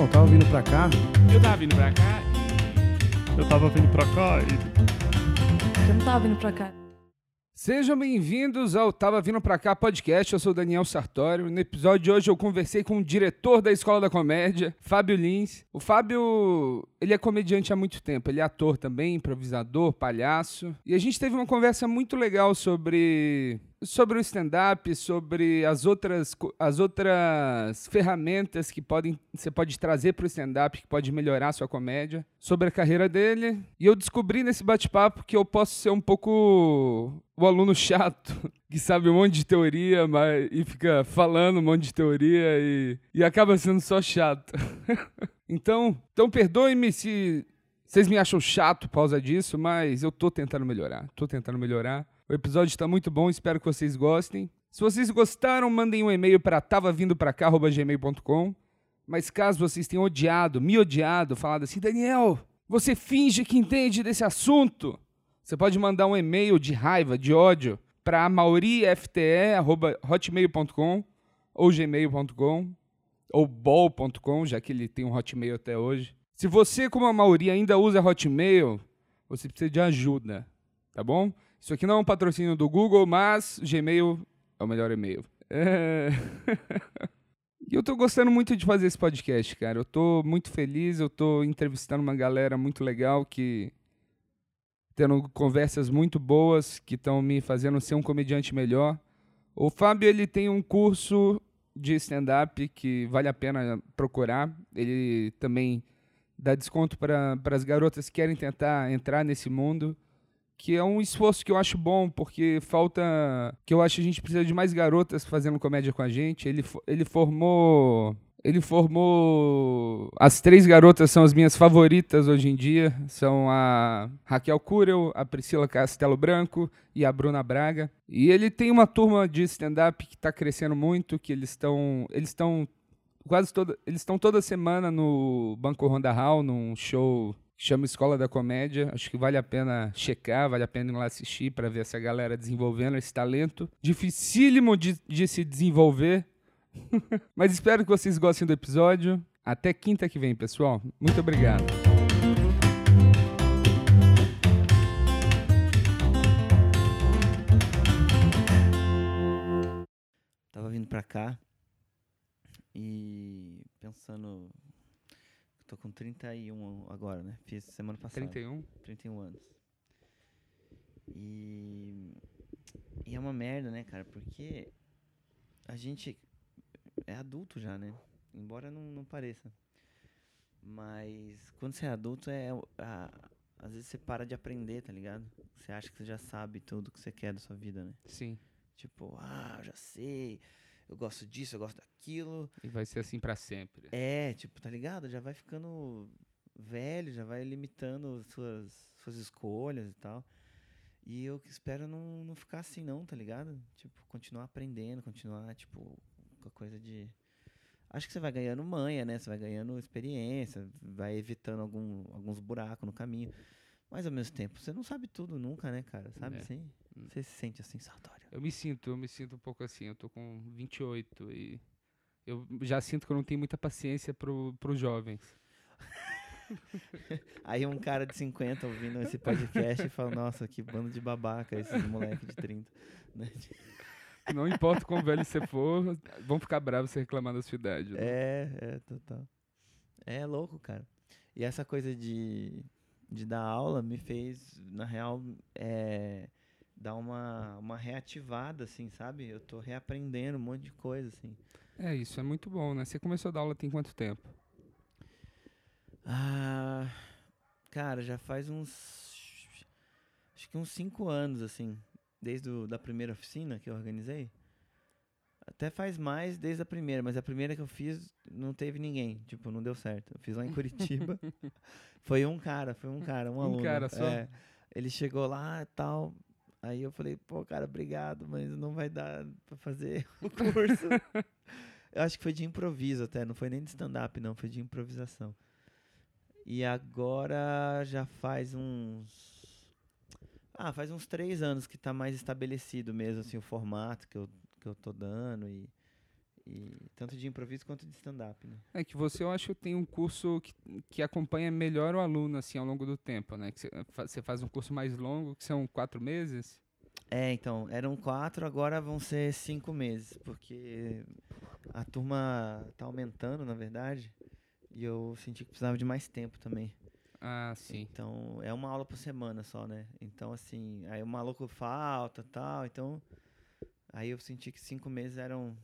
Então, tava vindo pra cá. Eu tava vindo pra cá Eu tava vindo pra cá e. Eu não tava vindo pra cá. Sejam bem-vindos ao Tava Vindo Pra Cá podcast. Eu sou o Daniel Sartório. No episódio de hoje eu conversei com o diretor da Escola da Comédia, Fábio Lins. O Fábio, ele é comediante há muito tempo. Ele é ator também, improvisador, palhaço. E a gente teve uma conversa muito legal sobre sobre o stand-up, sobre as outras, as outras ferramentas que podem, você pode trazer para o stand-up, que pode melhorar a sua comédia, sobre a carreira dele. E eu descobri nesse bate-papo que eu posso ser um pouco o aluno chato, que sabe um monte de teoria mas, e fica falando um monte de teoria e, e acaba sendo só chato. então, então perdoe-me se vocês me acham chato por causa disso, mas eu tô tentando melhorar. Tô tentando melhorar. O episódio está muito bom, espero que vocês gostem. Se vocês gostaram, mandem um e-mail para tavavindopracá@gmail.com. Mas caso vocês tenham odiado, me odiado, falado assim, Daniel, você finge que entende desse assunto. Você pode mandar um e-mail de raiva, de ódio, para maurifte@hotmail.com ou gmail.com ou bol.com, já que ele tem um Hotmail até hoje. Se você, como a Mauri, ainda usa Hotmail, você precisa de ajuda, tá bom? Isso aqui não é um patrocínio do Google, mas Gmail é o melhor e-mail. É... E eu tô gostando muito de fazer esse podcast, cara. Eu tô muito feliz, eu tô entrevistando uma galera muito legal que tendo conversas muito boas que estão me fazendo ser um comediante melhor. O Fábio, ele tem um curso de stand-up que vale a pena procurar. Ele também dá desconto para as garotas que querem tentar entrar nesse mundo, que é um esforço que eu acho bom, porque falta. que eu acho que a gente precisa de mais garotas fazendo comédia com a gente. Ele, ele formou. Ele formou. As três garotas são as minhas favoritas hoje em dia. São a Raquel Curel, a Priscila Castelo Branco e a Bruna Braga. E ele tem uma turma de stand-up que está crescendo muito, que eles estão. Eles estão quase toda. Eles estão toda semana no Banco Honda Hall, num show chama Escola da Comédia. Acho que vale a pena checar, vale a pena ir lá assistir para ver essa galera desenvolvendo esse talento. Dificílimo de, de se desenvolver. Mas espero que vocês gostem do episódio. Até quinta que vem, pessoal. Muito obrigado. Tava vindo pra cá e pensando. Tô com 31 agora, né? Fiz semana passada. 31. 31 anos. E. E é uma merda, né, cara? Porque a gente é adulto já, né? Embora não, não pareça. Mas quando você é adulto, é. a- às vezes você para de aprender, tá ligado? Você acha que você já sabe tudo que você quer da sua vida, né? Sim. Tipo, ah, eu já sei, eu gosto disso, eu gosto daquilo. E vai ser assim para sempre. É, tipo, tá ligado? Já vai ficando velho, já vai limitando suas, suas escolhas e tal. E eu espero não, não ficar assim não, tá ligado? Tipo, continuar aprendendo, continuar, tipo, com a coisa de... Acho que você vai ganhando manha, né? Você vai ganhando experiência, vai evitando algum, alguns buracos no caminho. Mas ao mesmo tempo, você não sabe tudo nunca, né, cara? Sabe É. assim? Você se sente assim, Sartório. Eu me sinto, eu me sinto um pouco assim. Eu tô com 28 e eu já sinto que eu não tenho muita paciência pro, pros jovens. Aí um cara de 50 ouvindo esse podcast e fala, nossa, que bando de babaca esses moleques de 30. né? Não importa quão velho você for, vão ficar bravos se reclamar da sua idade. né? É, é, total. É louco, cara. E essa coisa de, de dar aula me fez, na real, é, dar uma, uma reativada, assim, sabe? Eu tô reaprendendo um monte de coisa, assim. É, isso é muito bom, né? Você começou a dar aula tem quanto tempo? Ah, cara, já faz uns. Acho que uns cinco anos, assim. Desde a da primeira oficina que eu organizei. Até faz mais desde a primeira, mas a primeira que eu fiz não teve ninguém. Tipo, não deu certo. Eu fiz lá em Curitiba. foi um cara, foi um cara, um, Um aluno. cara só? É, ele chegou lá e tal. Aí eu falei, pô, cara, obrigado, mas não vai dar pra fazer o curso. eu acho que foi de improviso até, não foi nem de stand-up, não, foi de improvisação. E agora já faz uns. Ah, faz uns três anos que tá mais estabelecido mesmo, assim, o formato que eu, que eu tô dando e, E tanto de improviso quanto de stand-up, né? É que você, eu acho tem um curso que, que acompanha melhor o aluno, assim, ao longo do tempo, né? Que você faz um curso mais longo, que são quatro meses. É, então, eram quatro, agora vão ser cinco meses, porque a turma tá aumentando, na verdade, e eu senti que precisava de mais tempo também. Ah, sim. Então, é uma aula por semana só, né? Então, assim, aí o maluco falta tal, então. Aí eu senti que cinco meses eram,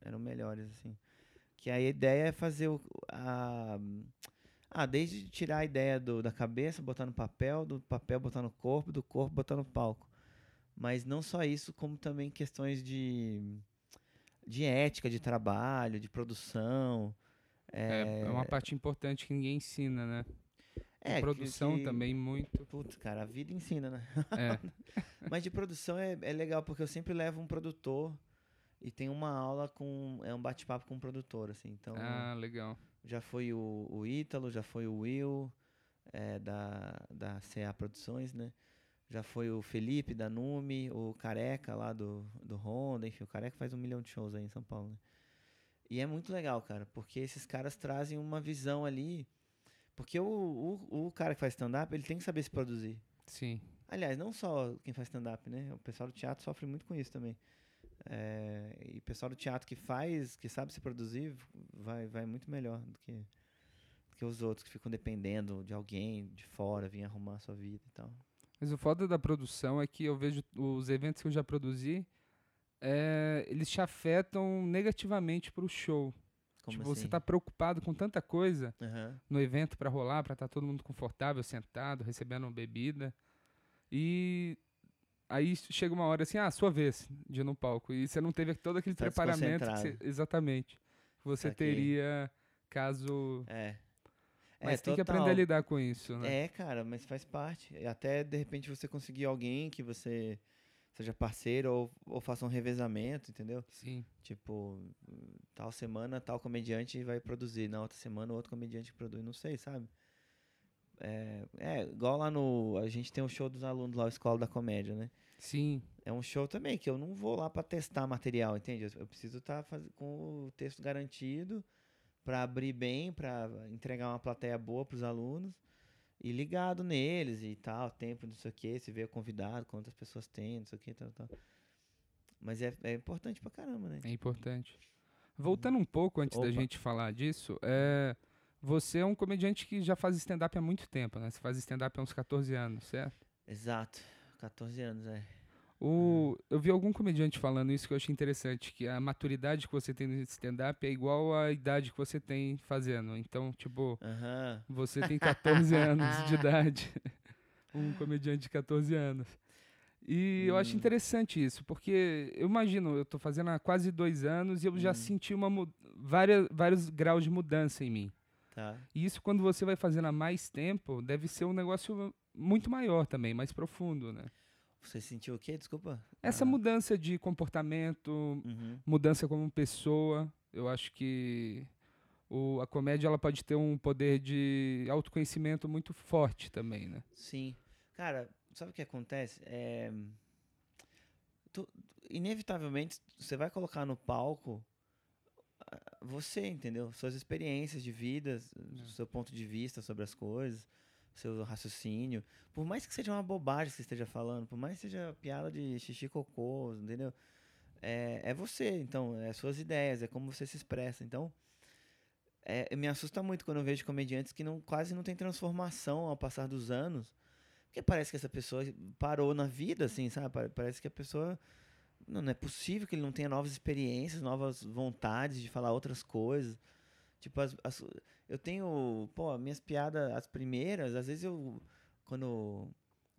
eram melhores, assim. Que a ideia é fazer o. A, ah, desde tirar a ideia do, da cabeça, botar no papel, do papel botar no corpo, do corpo botar no palco. Mas não só isso, como também questões de, de ética de trabalho, de produção. É, é uma parte importante que ninguém ensina, né? é, que- produção que- também muito. Putz, cara, a vida ensina, né? É. Mas de produção é, é legal, porque eu sempre levo um produtor e tem uma aula com. É um bate-papo com um produtor, assim. Então, Ah, legal. já foi o, o Ítalo, já foi o Will, é, da, da CA Produções, né? Já foi o Felipe, da Nume, o Careca lá do, do Honda, enfim, o Careca faz um milhão de shows aí em São Paulo, né? E é muito legal, cara, porque esses caras trazem uma visão ali. Porque o, o, o cara que faz stand-up, ele tem que saber se produzir. Sim. Aliás, não só quem faz stand-up, né? O pessoal do teatro sofre muito com isso também. É, e o pessoal do teatro que faz, que sabe se produzir, vai, vai muito melhor do que, do que os outros que ficam dependendo de alguém de fora vir arrumar a sua vida e tal. Mas o foda da produção é que eu vejo os eventos que eu já produzi, é, eles te afetam negativamente pro show. Como tipo, assim? você tá preocupado com tanta coisa Aham. no evento pra rolar, pra estar todo mundo confortável, sentado, recebendo bebida. E aí chega uma hora assim, ah, sua vez de ir no palco. E você não teve todo aquele Tá preparamento. que você- exatamente. Que você teria caso. É. Mas é, tem que total. aprender a lidar com isso, né? É, cara, mas faz parte. E Até de repente você conseguir alguém que você seja parceiro ou, ou faça um revezamento, entendeu? Sim. Tipo, tal semana tal comediante vai produzir, na outra semana outro comediante produz, não sei, sabe? É, é, igual lá no. A gente tem um show dos alunos lá, a Escola da Comédia, né? Sim. É um show também que eu não vou lá pra testar material, entende? Eu, eu preciso estar com o texto garantido pra abrir bem, pra entregar uma plateia boa pros alunos e ligado neles e tal, tempo, não sei o que, se vê convidado, quantas pessoas tem, não sei o que, tal, tal. Mas é, é importante pra caramba, né? É importante. Voltando um pouco antes da Opa. gente falar disso, é, você é um comediante que já faz stand-up há muito tempo, né? Você faz stand-up há uns 14 anos, certo? Exato. 14 anos, é. O, eu vi algum comediante falando isso que eu achei interessante, que a maturidade que você tem no stand-up é igual à idade que você tem fazendo. Então, tipo, você tem 14 anos de idade. Um comediante de 14 anos. E eu acho Hum. interessante isso, porque eu imagino, eu tô fazendo há quase dois anos e eu já Hum. senti uma, várias, vários graus de mudança em mim. Tá. E isso, quando você vai fazendo há mais tempo, deve ser um negócio muito maior também, mais profundo, né? Você sentiu o quê? Desculpa. Essa Ah. mudança de comportamento, Uhum. mudança como pessoa, eu acho que o, a comédia ela pode ter um poder de autoconhecimento muito forte também, né? Sim. Cara, sabe o que acontece? É... tu- inevitavelmente, você vai colocar no palco você, entendeu? Suas experiências de vida, seu ponto de vista sobre as coisas, seu raciocínio. Por mais que seja uma bobagem que você esteja falando, por mais que seja piada de xixi cocô, entendeu? É, é você, então, é suas ideias, é como você se expressa. Então, é, me assusta muito quando eu vejo comediantes que não, quase não tem transformação ao passar dos anos. Porque parece que essa pessoa parou na vida, assim, sabe? Pa- Parece que a pessoa. Não, não é possível que ele não tenha novas experiências, novas vontades de falar outras coisas. Tipo, as, as- eu tenho. Pô, minhas piadas, as primeiras, às vezes eu. Quando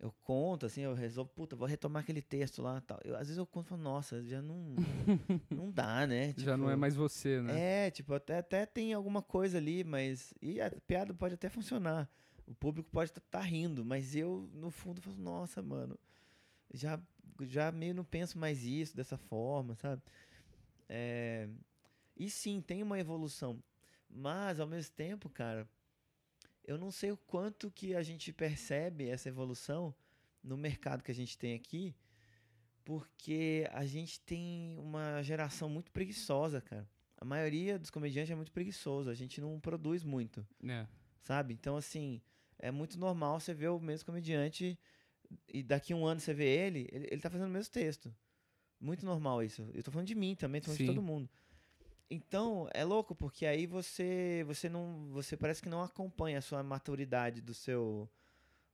eu conto, assim, eu resolvo, puta, vou retomar aquele texto lá tal. Eu, às vezes eu conto e falo, nossa, já não. não dá, né? Já não é Tipo, mais você, né? é, tipo, até, até tem alguma coisa ali, mas. E a piada pode até funcionar. O público pode estar rindo, mas eu, no fundo, falo, nossa, mano, já, já meio não penso mais isso dessa forma, sabe? É, e sim, tem uma evolução. Mas, ao mesmo tempo, cara, eu não sei o quanto que a gente percebe essa evolução no mercado que a gente tem aqui, porque a gente tem uma geração muito preguiçosa, cara. A maioria dos comediantes é muito preguiçoso, a gente não produz muito, É. sabe? Então, assim, é muito normal você ver o mesmo comediante e daqui a um ano você vê ele, ele, ele tá fazendo o mesmo texto. Muito normal isso. Eu tô falando de mim também, tô falando de Sim. todo mundo. Então, é louco, porque aí você você não você parece que não acompanha a sua maturidade do seu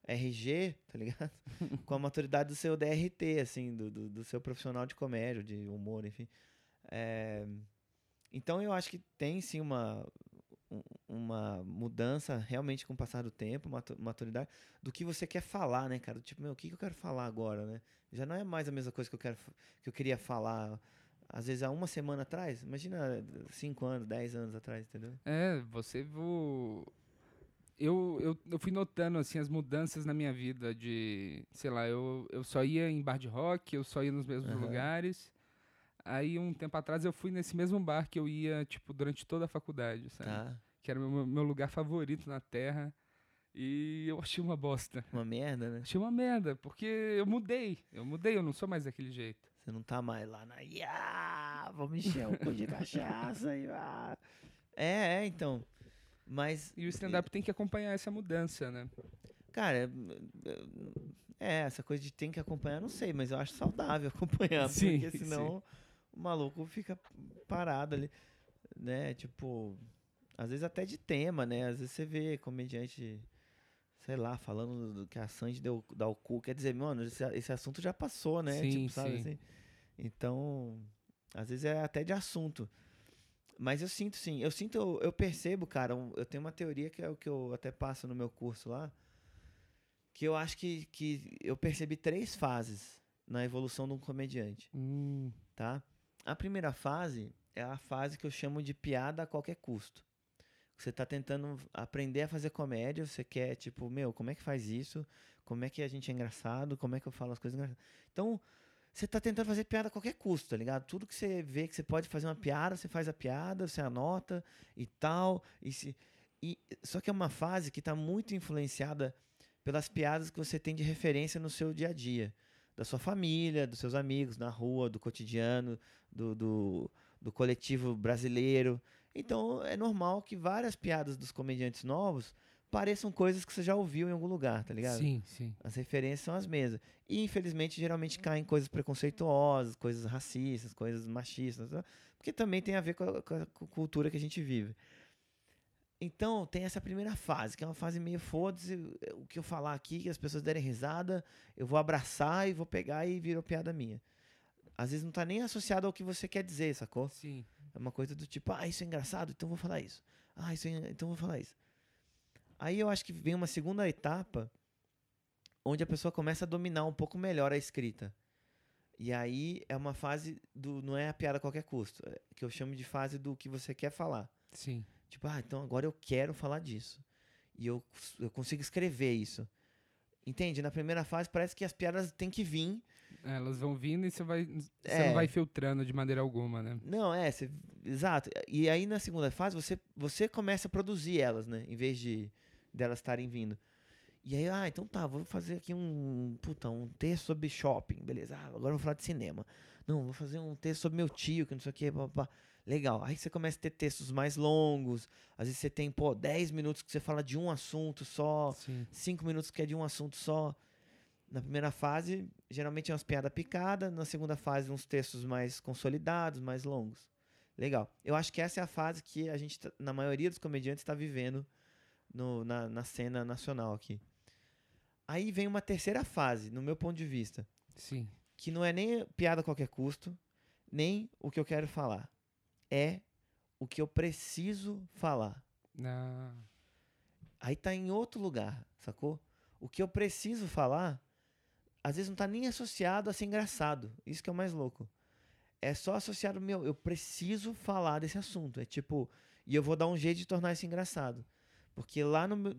RG, tá ligado? Com a maturidade do seu DRT, assim, do, do, do seu profissional de comédia, de humor, enfim. É, então, eu acho que tem sim uma um- uma mudança realmente com o passar do tempo, matu- maturidade, do que você quer falar, né, cara? Tipo, meu, o que, eu quero falar agora, né? Já não é mais a mesma coisa que eu quero que eu queria falar às vezes há uma semana atrás. Imagina cinco anos, dez anos atrás, entendeu? É, você vo... eu, eu, eu fui notando assim as mudanças na minha vida de, sei lá, eu, eu só ia em bar de rock, eu só ia nos mesmos Aham. lugares. Aí um tempo atrás eu fui nesse mesmo bar que eu ia, tipo, durante toda a faculdade, sabe? Tá. Que era meu, meu lugar favorito na Terra. E eu achei uma bosta. Uma merda, né? Achei uma merda, porque eu mudei. Eu mudei, eu não sou mais daquele jeito. Você não tá mais lá na. Yeah, vamos encher o cu de cachaça e. ah." É, é, então. Mas. E o stand-up tem que acompanhar essa mudança, né? Cara, é, essa coisa de tem que acompanhar, não sei, mas eu acho saudável acompanhar, Sim, porque senão o maluco fica parado ali, né? Tipo, às vezes até de tema, né? Às vezes você vê comediante, sei lá, falando do que a Sandy deu dá o cu, quer dizer, mano, esse, esse assunto já passou, né? Sim, tipo, sabe sim. assim? Então, às vezes é até de assunto. Mas eu sinto sim, eu sinto, eu, eu percebo, cara, eu tenho uma teoria que é o que eu até passo no meu curso lá, que eu acho que, que eu percebi três fases na evolução de um comediante, Hum, tá? A primeira fase é a fase que eu chamo de piada a qualquer custo. Você tá tentando aprender a fazer comédia, você quer, tipo, meu, como é que faz isso? Como é que a gente é engraçado? Como é que eu falo as coisas engraçadas? Então, você tá tentando fazer piada a qualquer custo, tá ligado? Tudo que você vê que você pode fazer uma piada, você faz a piada, você anota e tal. E se, e, só que é uma fase que tá muito influenciada pelas piadas que você tem de referência no seu dia a dia. Da sua família, dos seus amigos, na rua, do cotidiano, do, do, do coletivo brasileiro. Então é normal que várias piadas dos comediantes novos pareçam coisas que você já ouviu em algum lugar, tá ligado? sim, sim. As referências são as mesmas. E, infelizmente, geralmente caem coisas preconceituosas, coisas racistas, coisas machistas, né? porque também tem a ver com a, com a cu- cultura que a gente vive. Então, tem essa primeira fase, que é uma fase meio foda-se, o que eu falar aqui, que as pessoas derem risada, eu vou abraçar e vou pegar e virou piada minha. Às vezes não tá nem associado ao que você quer dizer, sacou? Sim. É uma coisa do tipo, ah, isso é engraçado, então vou falar isso. Ah, isso é, en- então vou falar isso. Aí eu acho que vem uma segunda etapa onde a pessoa começa a dominar um pouco melhor a escrita. E aí é uma fase do não é a piada a qualquer custo, é que eu chamo de fase do que você quer falar. Sim. Tipo, ah, então agora eu quero falar disso. E eu, eu consigo escrever isso. Entende? Na primeira fase parece que as piadas têm que vir. É, Elas vão vindo e você vai. Você É. não vai filtrando de maneira alguma, né? Não, é, exato. E aí na segunda fase você, você começa a produzir elas, né? Em vez de delas estarem vindo. E aí, ah, então tá, vou fazer aqui um, puta, um texto sobre shopping, beleza. Ah, agora eu vou falar de cinema. Não, vou fazer um texto sobre meu tio, que não sei o que, papá. Legal. Aí você começa a ter textos mais longos. Às vezes você tem, pô, 10 minutos que você fala de um assunto só, Sim. 5 minutos que é de um assunto só. Na primeira fase, geralmente é umas piadas picadas. Na segunda fase, uns textos mais consolidados, mais longos. Legal. Eu acho que essa é a fase que a gente, tá- na maioria dos comediantes, está vivendo no- na, na cena nacional aqui. Aí vem uma terceira fase, no meu ponto de vista, Sim. que não é nem piada a qualquer custo, nem o que eu quero falar. É o que eu preciso falar. Ah, Aí tá em outro lugar, sacou? O que eu preciso falar, às vezes não tá nem associado a ser engraçado. Isso que é o mais louco. É só associado, meu, eu preciso falar desse assunto. É tipo, e eu vou dar um jeito de tornar isso engraçado. Porque lá no meu,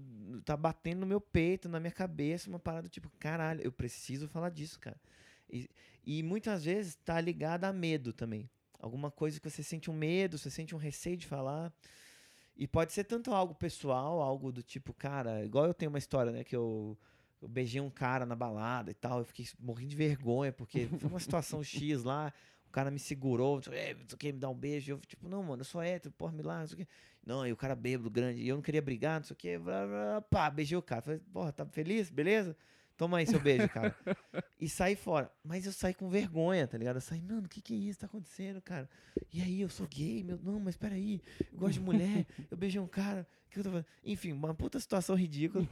tá batendo no meu peito, na minha cabeça, uma parada tipo, caralho, eu preciso falar disso, cara. E, e muitas vezes tá ligada a medo também. Alguma coisa que você sente um medo, você sente um receio de falar. E pode ser tanto algo pessoal, algo do tipo, cara, igual eu tenho uma história, né, que eu, eu beijei um cara na balada e tal, eu fiquei morrendo de vergonha, porque foi uma situação X lá, o cara me segurou, o quê, me dá um beijo. Eu, tipo, não, mano, eu sou hétero, porra, me lá, não sei o quê. Não, e o cara bêbado, grande, e eu não queria brigar, não sei o quê. Blá, blá, pá, beijei o cara. Falei, porra, tá feliz? Beleza? Toma aí seu beijo, cara. e saí fora. Mas eu saí com vergonha, tá ligado? Eu saí, mano, o que que é isso? Tá acontecendo, cara? E aí, eu sou gay, meu. Não, mas peraí, eu gosto de mulher, eu beijei um cara. Que eu tô fazendo? Enfim, uma puta situação ridícula.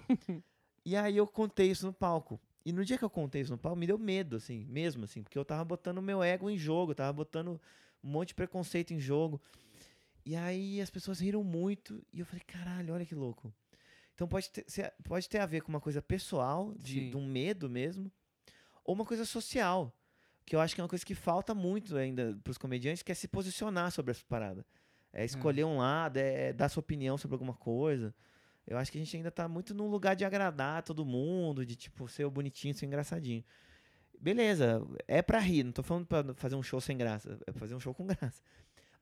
e aí eu contei isso no palco. E no dia que eu contei isso no palco, me deu medo, assim, mesmo, assim, porque eu tava botando meu ego em jogo, tava botando um monte de preconceito em jogo. E aí as pessoas riram muito, e eu falei, caralho, olha que louco. Então pode ter, ser- pode ter a ver com uma coisa pessoal, de, de um medo mesmo, ou uma coisa social, que eu acho que é uma coisa que falta muito ainda pros comediantes, que é se posicionar sobre essa parada. É escolher um lado, é dar sua opinião sobre alguma coisa. Eu acho que a gente ainda tá muito num lugar de agradar todo mundo, de tipo ser o bonitinho, ser engraçadinho. Beleza, é pra rir, não tô falando pra fazer um show sem graça, é pra fazer um show com graça.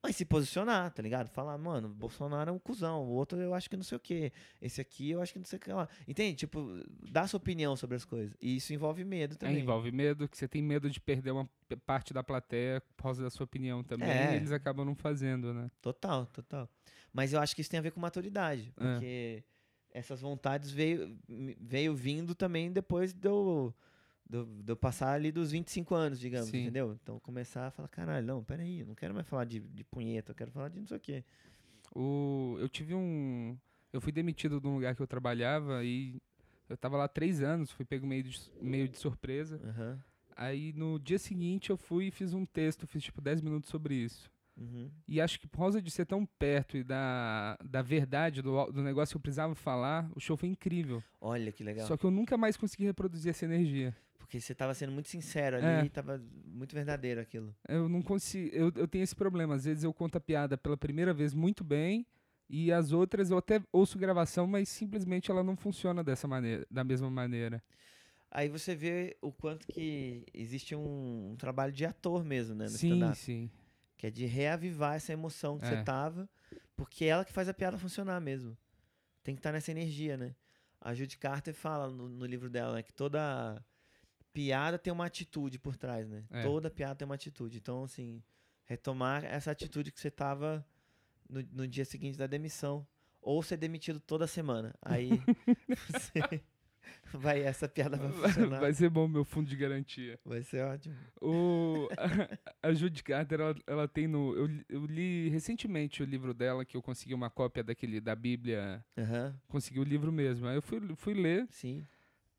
Mas se posicionar, tá ligado? Falar, mano, Bolsonaro é um cuzão, o outro eu acho que não sei o quê, esse aqui eu acho que não sei o que lá. Entende? Tipo, dá sua opinião sobre as coisas. E isso envolve medo Aí também. envolve medo, que você tem medo de perder uma parte da plateia por causa da sua opinião também. É. E eles acabam não fazendo, né? Total, total. Mas eu acho que isso tem a ver com maturidade, É. porque essas vontades veio, veio vindo também depois de eu, de de eu passar ali dos 25 anos, digamos, Sim. entendeu? Então começar a falar, caralho, não, peraí, eu não quero mais falar de, de punheta, eu quero falar de não sei o quê. O, eu tive um. Eu fui demitido de um lugar que eu trabalhava e eu tava lá três anos, fui pego meio de, meio de surpresa. Aham, Aí no dia seguinte eu fui e fiz um texto, fiz tipo 10 minutos sobre isso. uhum. E acho que por causa de ser tão perto e da, da verdade, do, do negócio que eu precisava falar, o show foi incrível. Olha que legal. Só que eu nunca mais consegui reproduzir essa energia. Porque você tava sendo muito sincero ali, É. tava muito verdadeiro aquilo. Eu não consigo. Eu, eu tenho esse problema. Às vezes eu conto a piada pela primeira vez muito bem. E as outras eu até ouço gravação, mas simplesmente ela não funciona dessa maneira, da mesma maneira. Aí você vê o quanto que existe um, um trabalho de ator mesmo, né, no sim, sim. Que é de reavivar essa emoção que É. você tava, porque é ela que faz a piada funcionar mesmo. Tem que estar nessa energia, né? A Judy Carter fala no, no livro dela né, que toda piada tem uma atitude por trás, né? É. Toda piada tem uma atitude. Então, assim, retomar essa atitude que você tava no, no dia seguinte da demissão. Ou ser demitido toda semana. Aí você vai, essa piada vai funcionar. Vai ser bom meu fundo de garantia. Vai ser ótimo. O, a, a Judy Carter, ela, ela tem no. Eu, li- eu li recentemente o livro dela, que eu consegui uma cópia daquele da Bíblia. Aham, Consegui o livro mesmo. Aí eu fui, fui ler. sim.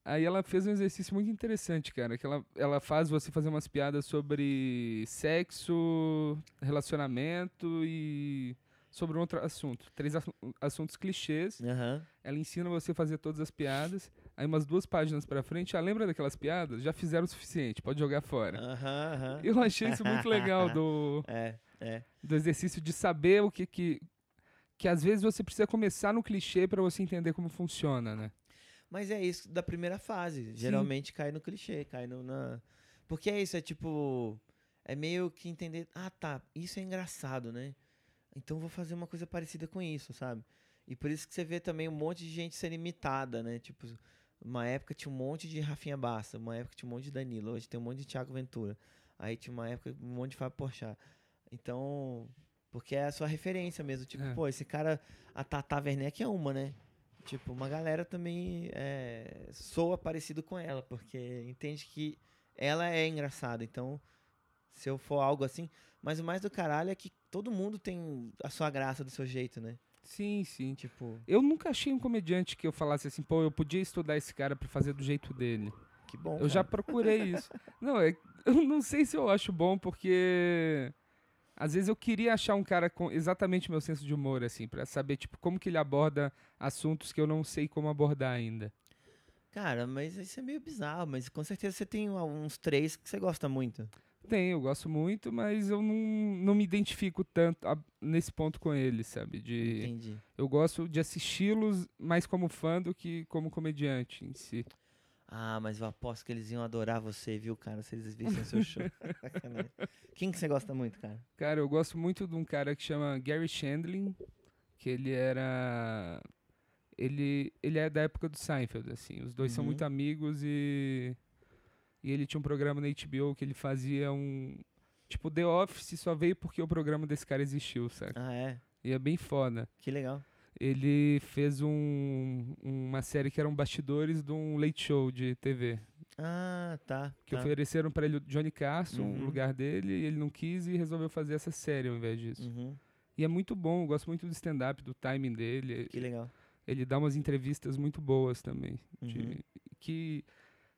Aí ela fez um exercício muito interessante, cara. Que ela, ela faz você fazer umas piadas sobre sexo, relacionamento e sobre um outro assunto. Três assu- assuntos clichês. Aham. Ela ensina você a fazer todas as piadas. Aí umas duas páginas pra frente, ah, lembra daquelas piadas? Já fizeram o suficiente, pode jogar fora. Aham, aham. Eu achei isso muito legal do, É, é. do exercício de saber o que que que às vezes você precisa começar no clichê pra você entender como funciona, né? Mas é isso da primeira fase. Geralmente cai no clichê, cai no, na. Porque é isso, é tipo. É meio que entender. Ah, tá, isso é engraçado, né? Então vou fazer uma coisa parecida com isso, sabe? E por isso que você vê também um monte de gente sendo imitada, né? Tipo, uma época tinha um monte de Rafinha Bassa, uma época tinha um monte de Danilo, hoje tem um monte de Thiago Ventura. Aí tinha uma época um monte de Fábio Porchat. Então, porque é a sua referência mesmo. Tipo, É. pô, esse cara, a Tata Werneck é uma, né? Tipo, uma galera também é, soa parecido com ela, porque entende que ela é engraçada. Então, se eu for algo assim. Mas o mais do caralho é que todo mundo tem a sua graça do seu jeito, né? Sim, sim. Tipo, Eu nunca achei um comediante que eu falasse assim, pô, eu podia estudar esse cara pra fazer do jeito dele. que bom. Eu já cara. procurei isso. Não, é, eu não sei se eu acho bom, porque às vezes eu queria achar um cara com exatamente meu senso de humor, assim, pra saber, tipo, como que ele aborda assuntos que eu não sei como abordar ainda. Cara, mas isso é meio bizarro, mas com certeza você tem uns três que você gosta muito. Tem, eu gosto muito, mas eu não, não me identifico tanto a- nesse ponto com ele, sabe? De, Entendi. eu gosto de assisti-los mais como fã do que como comediante em si. Ah, mas eu aposto que eles iam adorar você, viu, cara, se eles vissem o seu show. Quem que você gosta muito, cara? Cara, eu gosto muito de um cara que chama Gary Shandling, que ele era. Ele, ele é da época do Seinfeld, assim. Os dois são Uhum. muito amigos e. E ele tinha um programa na HBO que ele fazia um. Tipo, The Office só veio porque o programa desse cara existiu, sabe? Ah, é? E é bem foda. Que legal. Ele fez um, uma série que eram bastidores de um late show de TV. Ah, tá. Que tá. ofereceram pra ele o Johnny Carson, Uhum. o lugar dele, e ele não quis e resolveu fazer essa série ao invés disso. Uhum. E é muito bom, eu gosto muito do stand-up, do timing dele. Que legal. Ele dá umas entrevistas muito boas também. de- Uhum. que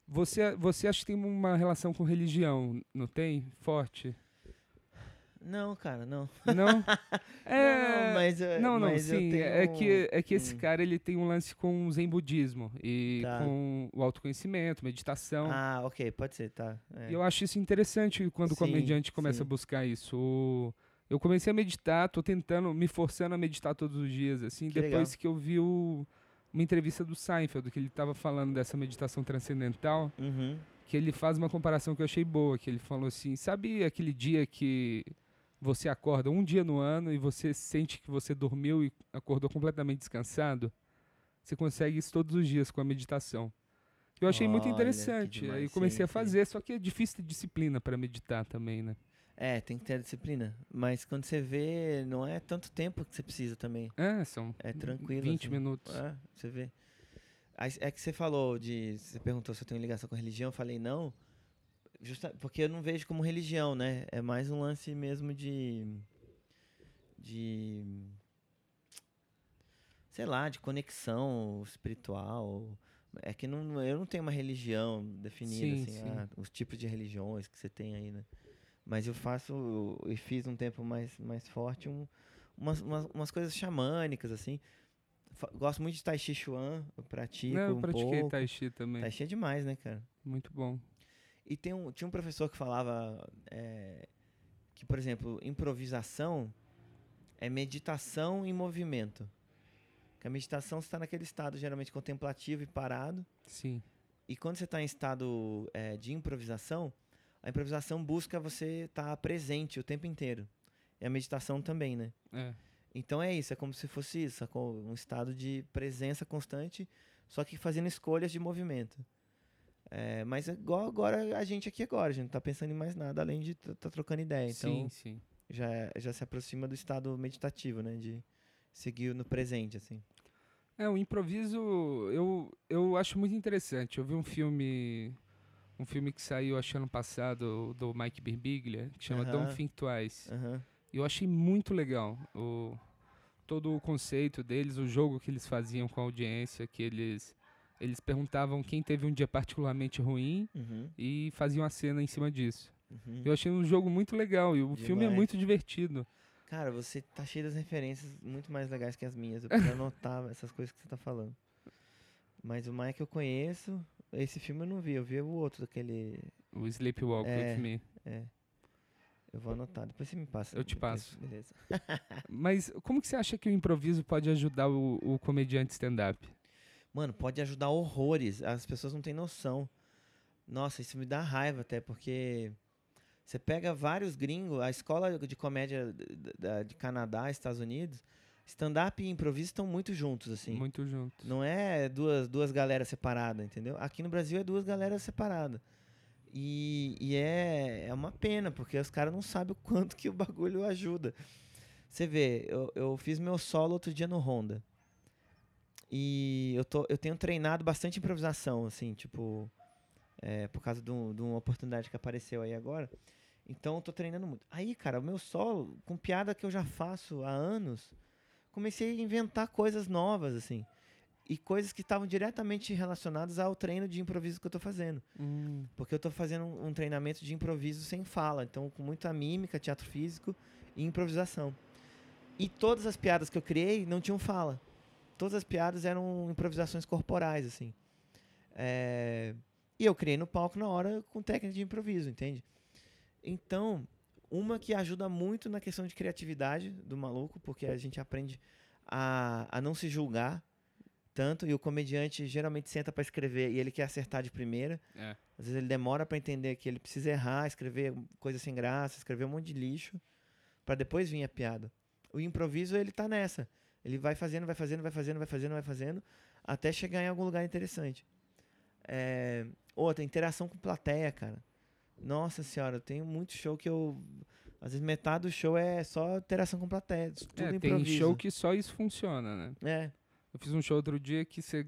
você, você acha que tem uma relação com religião, não tem? Forte? Não, cara, não. Não? não, mas, eu- Não, não, mas sim. tenho... É que, é que esse Hum. cara ele tem um lance com o Zen budismo e Tá. com o autoconhecimento, meditação. Ah, ok, pode ser, tá. É. E eu acho isso interessante quando o Sim, comediante começa sim. a buscar isso. O- Eu comecei a meditar, tô tentando, me forçando a meditar todos os dias, assim, Que depois legal. que eu vi o- uma entrevista do Seinfeld, que ele tava falando dessa meditação transcendental, Uhum. que ele faz uma comparação que eu achei boa, que ele falou assim, sabe aquele dia que você acorda um dia no ano e você sente que você dormiu e acordou completamente descansado? Você consegue isso todos os dias com a meditação. Eu achei muito Olha, que interessante. Aí eu demais, comecei sim, a sim. fazer, só que é difícil ter disciplina para meditar também, né? É, tem que ter disciplina. Mas quando você vê, não é tanto tempo que você precisa também. É, são É tranquilo. 20 assim. minutos. É, você vê. Aí, é que você falou de. Você perguntou se eu tenho ligação com a religião. Eu falei não. Justa, porque eu não vejo como religião, né? É mais um lance mesmo de. De. Sei lá, de conexão espiritual. É que não, eu não tenho uma religião definida, Sim, assim, sim. ah, os tipos de religiões que você tem aí, né? Mas eu faço, e fiz um tempo mais, mais forte, um, umas, umas, umas coisas xamânicas, assim. Gosto muito de Tai Chi Chuan, eu pratico Não, eu um pratiquei pouco. Tai Chi também. Tai Chi é demais, né, cara? Muito bom. E tem um, tinha um professor que falava é, que, por exemplo, improvisação é meditação em movimento. Que a meditação está naquele estado geralmente contemplativo e parado. Sim. E quando você está em estado é, de improvisação, a improvisação busca você estar presente o tempo inteiro. E a meditação também, né? É. Então é isso, é como se fosse isso, um estado de presença constante, só que fazendo escolhas de movimento. É, mas é igual agora a gente aqui agora, a gente não tá pensando em mais nada além de estar tá trocando ideia. Então sim, sim. já, já se aproxima do estado meditativo, né? De seguir no presente, assim. É, o improviso eu, eu acho muito interessante. Eu vi um filme um filme que saiu acho ano passado do Mike Birbiglia, que chama Don't Aham. Think Twice. Aham. E eu achei muito legal o todo o conceito deles, o jogo que eles faziam com a audiência, que eles eles perguntavam quem teve um dia particularmente ruim Uhum. e faziam a cena em cima disso. Uhum. Eu achei um jogo muito legal e o filme é Demais. muito divertido. Cara, você tá cheio das referências muito mais legais que as minhas. Eu preciso anotar essas coisas que você tá falando. Mas o Mike eu conheço. Esse filme eu não vi, eu vi o outro daquele. O Sleepwalk É. with Me. É. Eu vou anotar, depois você me passa. Eu te depois, passo. Beleza. Mas como que você acha que o improviso pode ajudar o, o comediante stand-up? Mano, pode ajudar horrores. As pessoas não têm noção. Nossa, isso me dá raiva até, porque você pega vários gringos, a escola de comédia de Canadá, Estados Unidos, stand-up e improviso estão muito juntos, assim. Muito junto. Não é duas, duas galeras separadas, entendeu? Aqui no Brasil é duas galeras separadas. E, e é, é uma pena, porque os caras não sabem o quanto que o bagulho ajuda. Você vê, eu, eu fiz meu solo outro dia no Honda. E eu, tô, eu tenho treinado bastante improvisação, assim, tipo, é, por causa de, um- de uma oportunidade que apareceu aí agora. Então eu tô treinando muito. Aí, cara, o meu solo, com piada que eu já faço há anos, comecei a inventar coisas novas, assim. E coisas que estavam diretamente relacionadas ao treino de improviso que eu tô fazendo. Hum, Porque eu tô fazendo um, um treinamento de improviso sem fala. Então, com muita mímica, teatro físico e improvisação. E todas as piadas que eu criei não tinham fala. Todas as piadas eram improvisações corporais, assim. É, E eu criei no palco na hora com técnica de improviso, entende? Então, uma que ajuda muito na questão de criatividade do maluco, porque a gente aprende a, a não se julgar tanto, e o comediante geralmente senta para escrever e ele quer acertar de primeira. é. Às vezes ele demora para entender que ele precisa errar, escrever coisa sem graça, escrever um monte de lixo, para depois vir a piada. O improviso, ele tá nessa. Ele vai fazendo, vai fazendo, vai fazendo, vai fazendo, vai fazendo, até chegar em algum lugar interessante. É, Outra, interação com plateia, cara. Nossa senhora, eu tenho muito show que eu. Às vezes metade do show é só interação com plateia. Tudo É, tem improviso. show que só isso funciona, né? É. Eu fiz um show outro dia que você.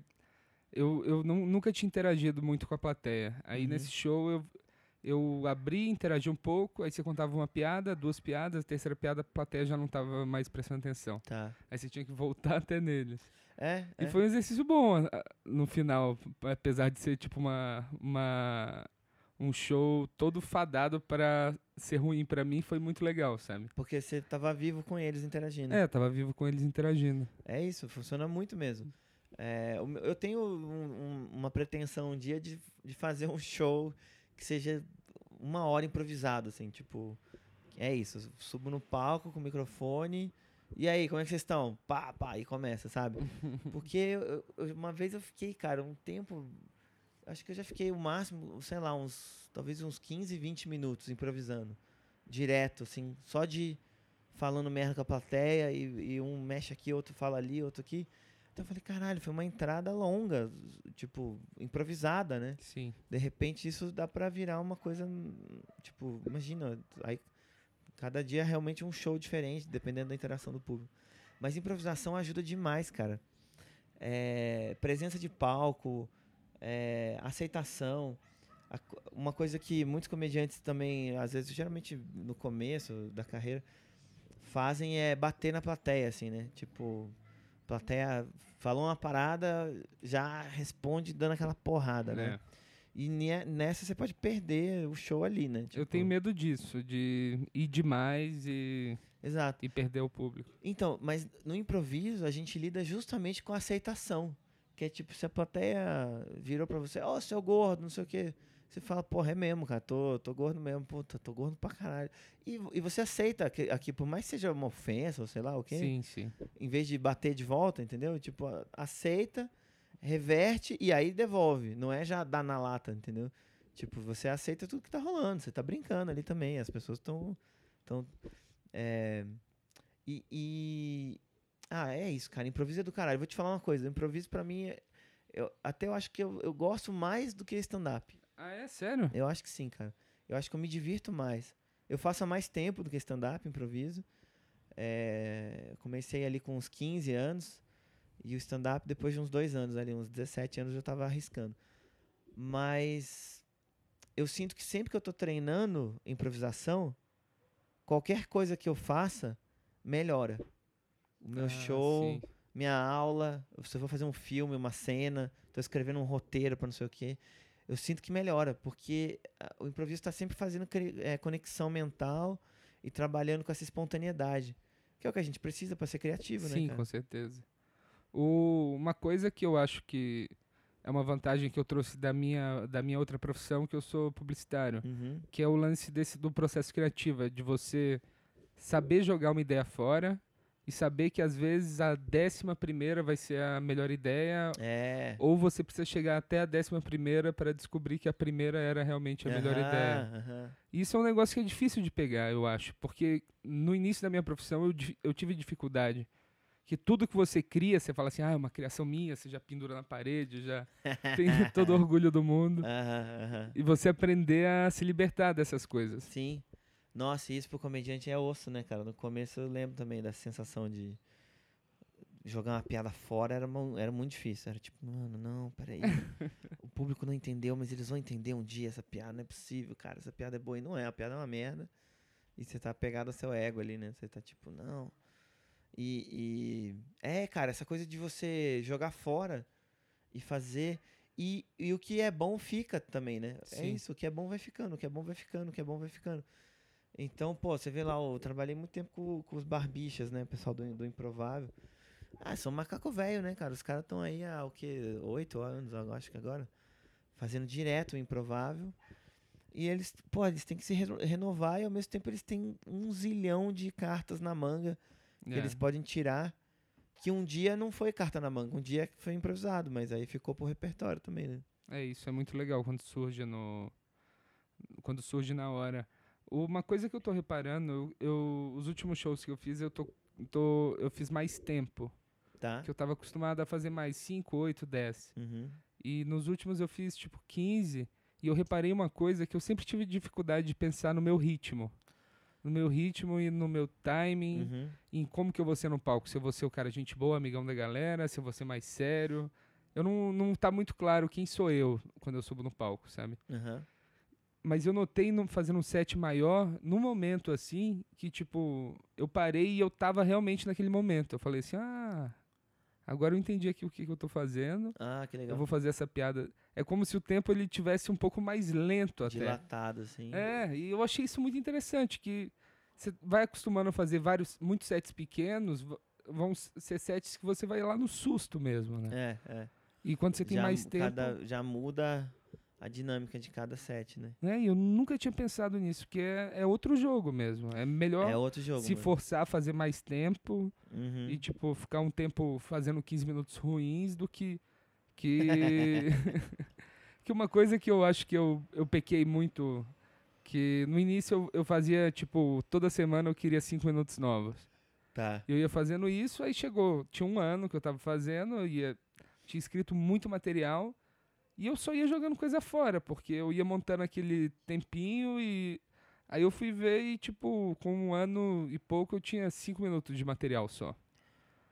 Eu, eu não- nunca tinha interagido muito com a plateia. Aí Uhum. nesse show eu, eu abri, interagi um pouco, aí você contava uma piada, duas piadas, a terceira piada a plateia já não tava mais prestando atenção. Tá. Aí você tinha que voltar até neles. É. E é. foi um exercício bom no final, apesar de ser tipo uma, uma um show todo fadado para ser ruim pra mim, foi muito legal, sabe? Porque você tava vivo com eles interagindo. É, tava vivo com eles interagindo. É isso, funciona muito mesmo. É, eu tenho um- um- uma pretensão um dia de, de fazer um show que seja uma hora improvisado, assim, tipo. É isso, subo no palco com o microfone. E aí, como é que vocês estão? Pá, pá, e começa, sabe? Porque eu- eu- uma vez eu fiquei, cara, um tempo. Acho que eu já fiquei o máximo, sei lá, uns. Talvez uns 15, 20 minutos improvisando. Direto, assim, só de falando merda com a plateia e, e um mexe aqui, outro fala ali, outro aqui. Então eu falei, caralho, foi uma entrada longa, tipo, improvisada, né? Sim. De repente isso dá pra virar uma coisa, tipo, imagina, aí cada dia é realmente um show diferente, dependendo da interação do público. Mas improvisação ajuda demais, cara. É, presença de palco, é, aceitação. A uma coisa que muitos comediantes também, às vezes, geralmente no começo da carreira, fazem é bater na plateia, assim, né? Tipo, plateia falou uma parada, já responde dando aquela porrada, né? né? E ne- nessa você pode perder o show ali, né? Eu Tipo, tenho medo disso, de ir demais e, Exato. e perder o público. Então, mas no improviso a gente lida justamente com a aceitação. Que é tipo, se a plateia virou pra você, ó, seu gordo, não sei o quê. Você fala, porra, é mesmo, cara, tô, tô gordo mesmo, puta, tô gordo pra caralho. E, e você aceita aqui, aqui, por mais que seja uma ofensa, ou sei lá o quê, Sim, sim. em vez de bater de volta, entendeu? Tipo, aceita, reverte e aí devolve. Não é já dar na lata, entendeu? Tipo, você aceita tudo que tá rolando, você tá brincando ali também, as pessoas estão. Tão, é, e, e- Ah, é isso, cara. Improviso é do caralho. Vou te falar uma coisa. Improviso pra mim. é- Eu, até eu acho que eu, eu gosto mais do que stand-up. Ah, é? Sério? Eu acho que sim, cara. Eu acho que eu me divirto mais. Eu faço há mais tempo do que stand-up, improviso. É, comecei ali com uns 15 anos. E o stand-up depois de uns dois anos ali, uns 17 anos eu tava arriscando. Mas eu sinto que sempre que eu tô treinando improvisação, qualquer coisa que eu faça melhora. O meu Ah, show, sim. minha aula, se eu vou fazer um filme, uma cena, tô escrevendo um roteiro para não sei o quê, eu sinto que melhora, porque ah, o improviso está sempre fazendo eh, conexão mental e trabalhando com essa espontaneidade, que é o que a gente precisa para ser criativo, Sim, né, cara? com certeza. O, uma coisa que eu acho que é uma vantagem que eu trouxe da minha, da minha outra profissão, que eu sou publicitário, Uhum. que é o lance desse do processo criativo, é de você saber jogar uma ideia fora e saber que às vezes a décima primeira vai ser a melhor ideia, É. ou você precisa chegar até a décima primeira para descobrir que a primeira era realmente a melhor ideia. Isso é um negócio que é difícil de pegar, eu acho, porque no início da minha profissão eu, eu tive dificuldade. Que tudo que você cria, você fala assim, ah, é uma criação minha, você já pendura na parede, já tem todo o orgulho do mundo. E você aprender a se libertar dessas coisas. Sim. Nossa, isso pro comediante é osso, né, cara? No começo eu lembro também da sensação de jogar uma piada fora era, mu- era muito difícil. Era tipo, mano, não, peraí. o público não entendeu, mas eles vão entender um dia essa piada. Não é possível, cara. Essa piada é boa. E não é, a piada é uma merda. E você tá pegado ao seu ego ali, né? Você tá tipo, não. E, e- é, cara, essa coisa de você jogar fora e fazer. E, e o que é bom fica também, né? É Sim. isso, o que é bom vai ficando, o que é bom vai ficando, o que é bom vai ficando. Então, pô, você vê lá, eu trabalhei muito tempo com, com os barbichas, né? Pessoal do, do Improvável. Ah, são macaco velho, né, cara? Os caras estão aí há o quê? Oito anos, eu acho que agora. Fazendo direto o Improvável. E eles, pô, eles têm que se reno- renovar e ao mesmo tempo eles têm um zilhão de cartas na manga que É. eles podem tirar. Que um dia não foi carta na manga, um dia foi improvisado, mas aí ficou pro repertório também, né? É, isso é muito legal quando surge no. Quando surge na hora. Uma coisa que eu tô reparando, eu, os últimos shows que eu fiz, eu tô, tô. Eu fiz mais tempo. Tá? Que eu tava acostumado a fazer mais 5, 8, 10. Uhum. E nos últimos eu fiz tipo 15. E eu reparei uma coisa que eu sempre tive dificuldade de pensar no meu ritmo. No meu ritmo e no meu timing, Uhum. em como que eu vou ser no palco. Se eu vou ser o cara gente boa, amigão da galera, se eu vou ser mais sério. Eu não, não tá muito claro quem sou eu quando eu subo no palco, sabe? Aham. Mas eu notei no, fazendo um set maior, num momento assim, que tipo, eu parei e eu tava realmente naquele momento. Eu falei assim, ah, agora eu entendi aqui o que, que eu tô fazendo. Ah, que legal. Eu vou fazer essa piada. É como se o tempo ele tivesse um pouco mais lento até. Dilatado, assim. É, e eu achei isso muito interessante, que você vai acostumando a fazer vários, muitos sets pequenos, vão ser sets que você vai lá no susto mesmo, né? É, é. E quando você tem já, mais tempo... cada- já muda a dinâmica de cada set, né? E eu nunca tinha pensado nisso, porque é, é outro jogo mesmo. É melhor É outro jogo. se mano. forçar a fazer mais tempo Uhum. e, tipo, ficar um tempo fazendo 15 minutos ruins do que... Que, que uma coisa que eu acho que eu, eu pequei muito... Que no início eu, eu fazia, tipo, toda semana eu queria 5 minutos novos. Tá. Eu ia fazendo isso, aí chegou, tinha um ano que eu tava fazendo, eu ia, tinha escrito muito material, e eu só ia jogando coisa fora, porque eu ia montando aquele tempinho e aí eu fui ver e, tipo, com um ano e pouco eu tinha cinco minutos de material só.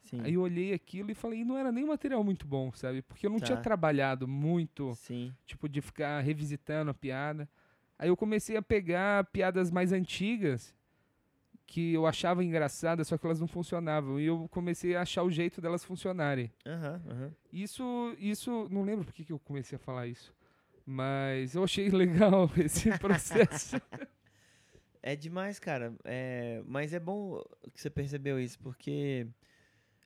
Sim. Aí eu olhei aquilo e falei, não era nem um material muito bom, sabe? Porque eu não tinha Tá. trabalhado muito, Sim. tipo, de ficar revisitando a piada. Aí eu comecei a pegar piadas mais antigas que eu achava engraçadas, só que elas não funcionavam. E eu comecei a achar o jeito delas funcionarem. Aham, aham. Isso, isso, não lembro por que que eu comecei a falar isso. Mas eu achei legal esse processo. É demais, cara. É, mas é bom que você percebeu isso, porque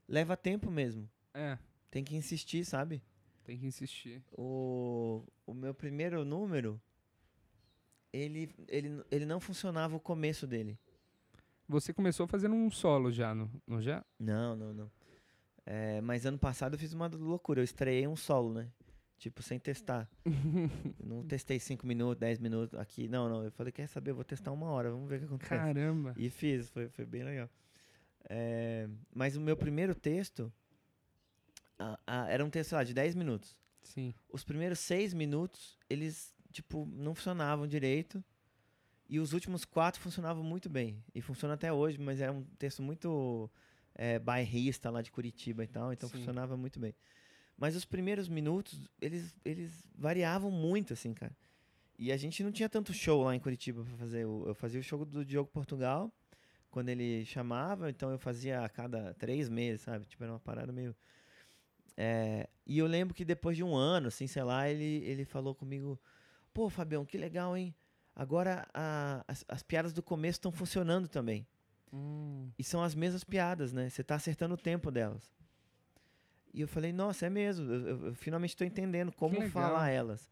leva tempo mesmo. é, Tem que insistir, sabe? tem que insistir. O, o meu primeiro número, ele, ele, ele não funcionava o começo dele. Você começou fazendo um solo já, não, não já? Não, não, não. É, mas ano passado eu fiz uma loucura. Eu estreiei um solo, né? Tipo, sem testar. Não testei 5 minutos, 10 minutos aqui. Não, não. Eu falei, quer saber? Eu vou testar uma hora. Vamos ver o que acontece. Caramba. E fiz, foi, foi bem legal. É, mas o meu primeiro texto a- a- era um texto, sei lá, de 10 minutos. Sim. Os primeiros 6 minutos, eles, tipo, não funcionavam direito. E os últimos quatro funcionavam muito bem. E funciona até hoje, mas é um texto muito é, bairrista lá de Curitiba e tal, então Sim. funcionava muito bem. Mas os primeiros minutos, eles, eles variavam muito, assim, cara. E a gente não tinha tanto show lá em Curitiba pra fazer. Eu fazia o show do Diogo Portugal, quando ele chamava, então eu fazia a cada três meses, sabe? Tipo, era uma parada meio. É, e eu lembro que depois de um ano, assim, sei lá, ele, ele falou comigo: Pô, Fabião, que legal, hein? Agora a- as, as piadas do começo estão funcionando também. Hum, E são as mesmas piadas, né? Você tá acertando o tempo delas. E eu falei, nossa, é mesmo. Eu, eu- eu finalmente estou entendendo como falar elas.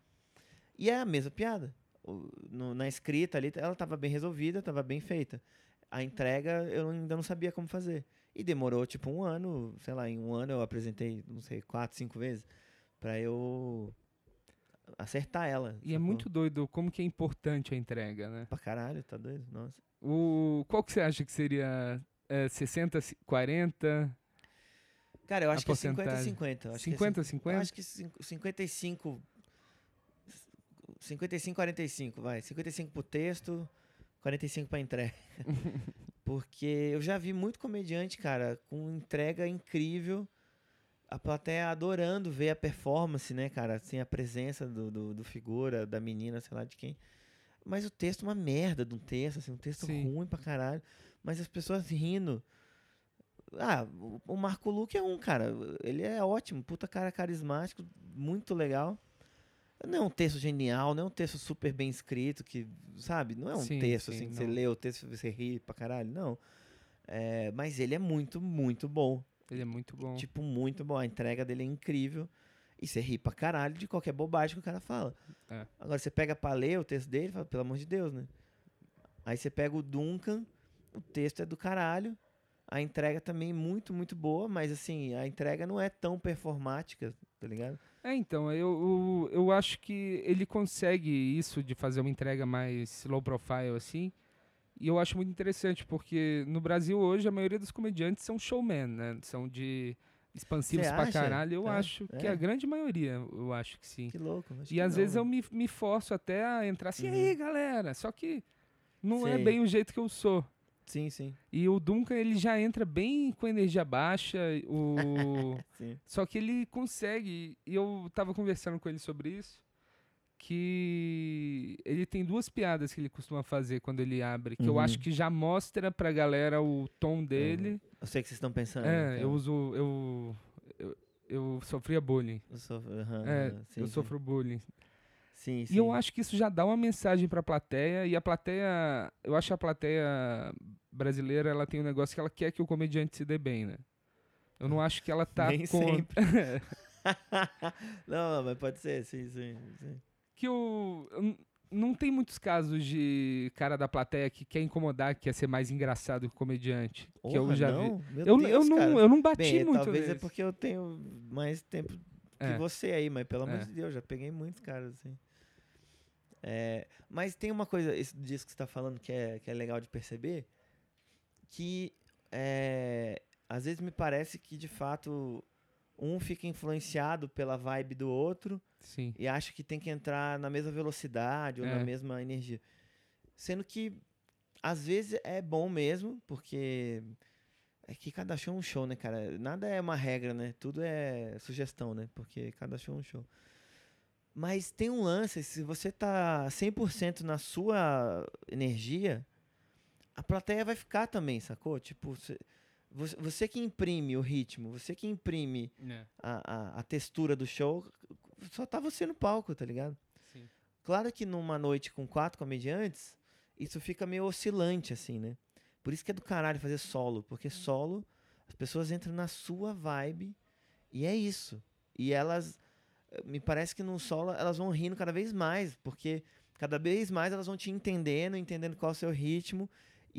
E é a mesma piada. O- no- na escrita ali, ela estava bem resolvida, estava bem feita. A entrega, eu ainda não sabia como fazer. E demorou, tipo, um ano, sei lá, em um ano eu apresentei, não sei, quatro, cinco vezes, para eu acertar ela. e é muito doido como que é importante a entrega, né? Pra caralho, tá doido? Nossa. O, qual que você acha que seria é, 60, 40? Cara, eu acho que é 50 porcentagem. 50. eu acho que é 50, Eu 50? acho que cin- 55. 55, 45, vai. 55 pro texto, 45 pra entrega. Porque eu já vi muito comediante, cara, com entrega incrível. A plateia adorando ver a performance, né, cara? Assim, a presença do, do, do figura, da menina, sei lá de quem. Mas o texto é uma merda de um texto, assim, um texto Sim. ruim pra caralho. Mas as pessoas rindo. Ah, o- Marco Luque é um, cara. Ele é ótimo, puta cara carismático, muito legal. Não é um texto genial, não é um texto super bem escrito, que, sabe? Não é um Sim, texto sim, assim que você lê o texto e você ri pra caralho, não. É, mas ele é muito, muito bom. Ele é muito bom. Tipo, muito bom. A entrega dele é incrível. E você ri pra caralho de qualquer bobagem que o cara fala. É. Agora você pega pra ler o texto dele e fala, pelo amor de Deus, né? Aí você pega o Duncan, o texto é do caralho. A entrega também é muito, muito boa, mas assim, a entrega não é tão performática, tá ligado? É, então, eu, eu, eu acho que ele consegue isso de fazer uma entrega mais low profile, assim. E eu acho muito interessante, porque no Brasil hoje a maioria dos comediantes são showman, né? São de expansivos Cê pra acha? caralho, eu É, acho que é. a grande maioria, eu acho que sim. Que louco. E que às não, vezes eu me, me forço até a entrar assim, Uhum. e aí, galera, só que não é bem o jeito que eu sou. Sim, sim. E o Duncan, ele já entra bem com energia baixa, o... sim. só que ele consegue, e eu tava conversando com ele sobre isso, que ele tem duas piadas que ele costuma fazer quando ele abre, que eu Uhum. acho que já mostra pra galera o tom dele. Eu sei que vocês estão pensando. É, então. eu uso, eu, eu, eu sofria bullying. Eu sofro, aham, É, sim, eu sim. sofro bullying. Sim, sim. E eu acho que isso já dá uma mensagem pra plateia, e a plateia, eu acho que a plateia brasileira, ela tem um negócio que ela quer que o comediante se dê bem, né? Eu não acho que ela tá Nem com sempre. não, não, mas pode ser, sim, sim. sim. Que eu n- não tem muitos casos de cara da plateia que quer incomodar, que quer ser mais engraçado que o comediante, que eu já vi. não? Meu Eu, Deus, eu não, cara. eu não bati Bem, muito talvez é porque eu tenho mais tempo que É. você aí, mas pelo amor É. de Deus, já peguei muitos caras assim. É, mas tem uma coisa, isso disso que você tá falando que é, que é legal de perceber, que é, às vezes me parece que de fato um fica influenciado pela vibe do outro Sim. e acha que tem que entrar na mesma velocidade ou É. na mesma energia. Sendo que às vezes é bom mesmo, porque é que cada show é um show, né, cara? Nada é uma regra, né? Tudo é sugestão, né? Porque cada show é um show. Mas tem um lance, se você tá 100% na sua energia, a plateia vai ficar também, sacou? Tipo, você, que imprime o ritmo, você que imprime a, a, a textura do show, só tá você no palco, tá ligado? Sim. Claro que numa noite com quatro comediantes, isso fica meio oscilante, assim, né? Por isso que é do caralho fazer solo, porque solo, as pessoas entram na sua vibe e é isso. E elas, me parece que no solo elas vão rindo cada vez mais, porque cada vez mais elas vão te entendendo, entendendo qual é o seu ritmo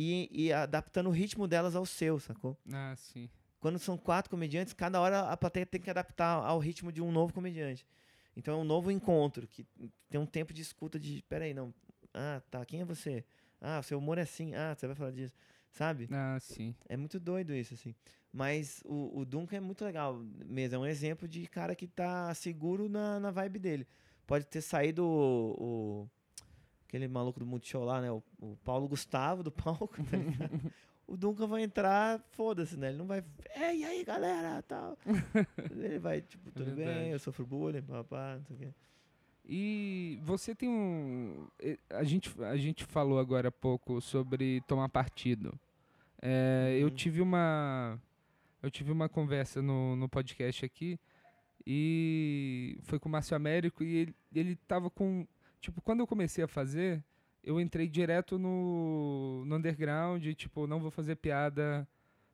e, e adaptando o ritmo delas ao seu, sacou? Ah, sim. quando são quatro comediantes, cada hora a plateia tem que adaptar ao ritmo de um novo comediante. Então é um novo encontro, que tem um tempo de escuta de, peraí, não, ah, tá, quem é você? Ah, seu humor é assim, ah, você vai falar disso, sabe? Ah, sim. É muito doido isso, assim. Mas o, o Duncan é muito legal mesmo, é um exemplo de cara que tá seguro na, na vibe dele. Pode ter saído o, o- aquele maluco do Multishow lá, né? O, o Paulo Gustavo do palco, tá ligado? O Duncan vai entrar, foda-se, né? Ele não vai. É, e aí, galera? Tal. Ele vai, tipo, tudo bem, verdade. eu sofro bullying, papá, não sei o quê. E você tem um. A gente, a gente falou agora há pouco sobre tomar partido. É, Eu Uhum. tive uma. Eu tive uma conversa no, no podcast aqui e foi com o Márcio Américo e ele, ele tava com. Tipo, quando eu comecei a fazer, eu entrei direto no, no underground, tipo, não vou fazer piada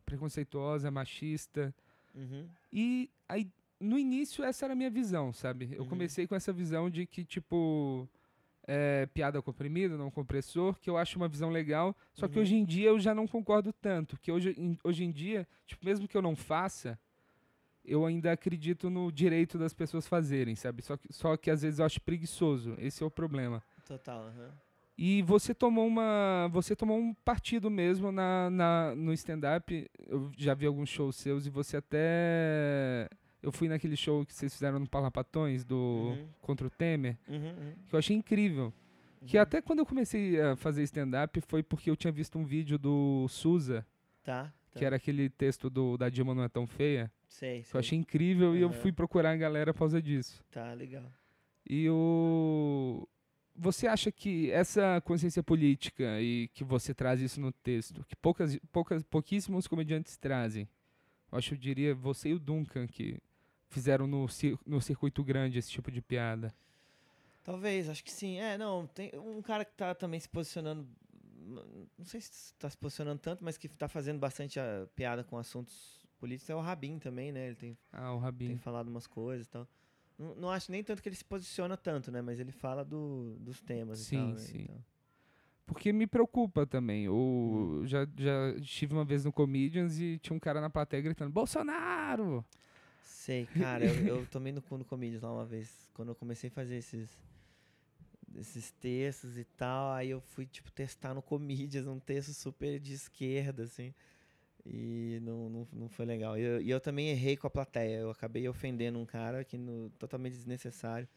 preconceituosa, machista. Uhum. E aí, no início, essa era a minha visão, sabe? Eu Uhum. comecei com essa visão de que, tipo, é, piada comprimida, não compressor, que eu acho uma visão legal. Só que Uhum. hoje em dia eu já não concordo tanto. Que hoje, em, hoje em dia, tipo, mesmo que eu não faça, eu ainda acredito no direito das pessoas fazerem, sabe? Só que, só que às vezes eu acho preguiçoso. Esse é o problema. Total, aham. E você tomou uma. Você tomou um partido mesmo na, na, no stand-up. Eu já vi alguns shows seus e você até. Eu fui naquele show que vocês fizeram no Parlapatões do Uhum. contra o Temer, Uhum, uhum, que eu achei incrível. Que uhum. até quando eu comecei a fazer stand-up foi porque eu tinha visto um vídeo do Souza, Tá, tá. que era aquele texto do Da Dilma Não É Tão Feia, Sei, que eu sei. achei incrível e eu fui procurar a galera por causa disso. Tá, legal. E o você acha que essa consciência política e que você traz isso no texto, que poucas, poucas, pouquíssimos comediantes trazem, eu acho que eu diria você e o Duncan que fizeram no, no circuito grande esse tipo de piada. Talvez, acho que sim. É, não, tem um cara que tá também se posicionando. Não sei se tá se posicionando tanto, mas que tá fazendo bastante a piada com assuntos políticos é o Rabin também, né? Ele tem, Ah, o tem Rabin. falado umas coisas e tal. Não, não acho nem tanto que ele se posiciona tanto, né? Mas ele fala do, dos temas Sim, e tal. né? sim. Então, Porque me preocupa também. O, já, já estive uma vez no Comedians e tinha um cara na plateia gritando, Bolsonaro! Sei, cara, eu, eu tomei no cu no Comedians lá uma vez, quando eu comecei a fazer esses, esses textos e tal, aí eu fui, tipo, testar no Comedians, um texto super de esquerda, assim. E não, não, não foi legal. E eu, e eu também errei com a plateia. Eu acabei ofendendo um cara que no, totalmente desnecessário.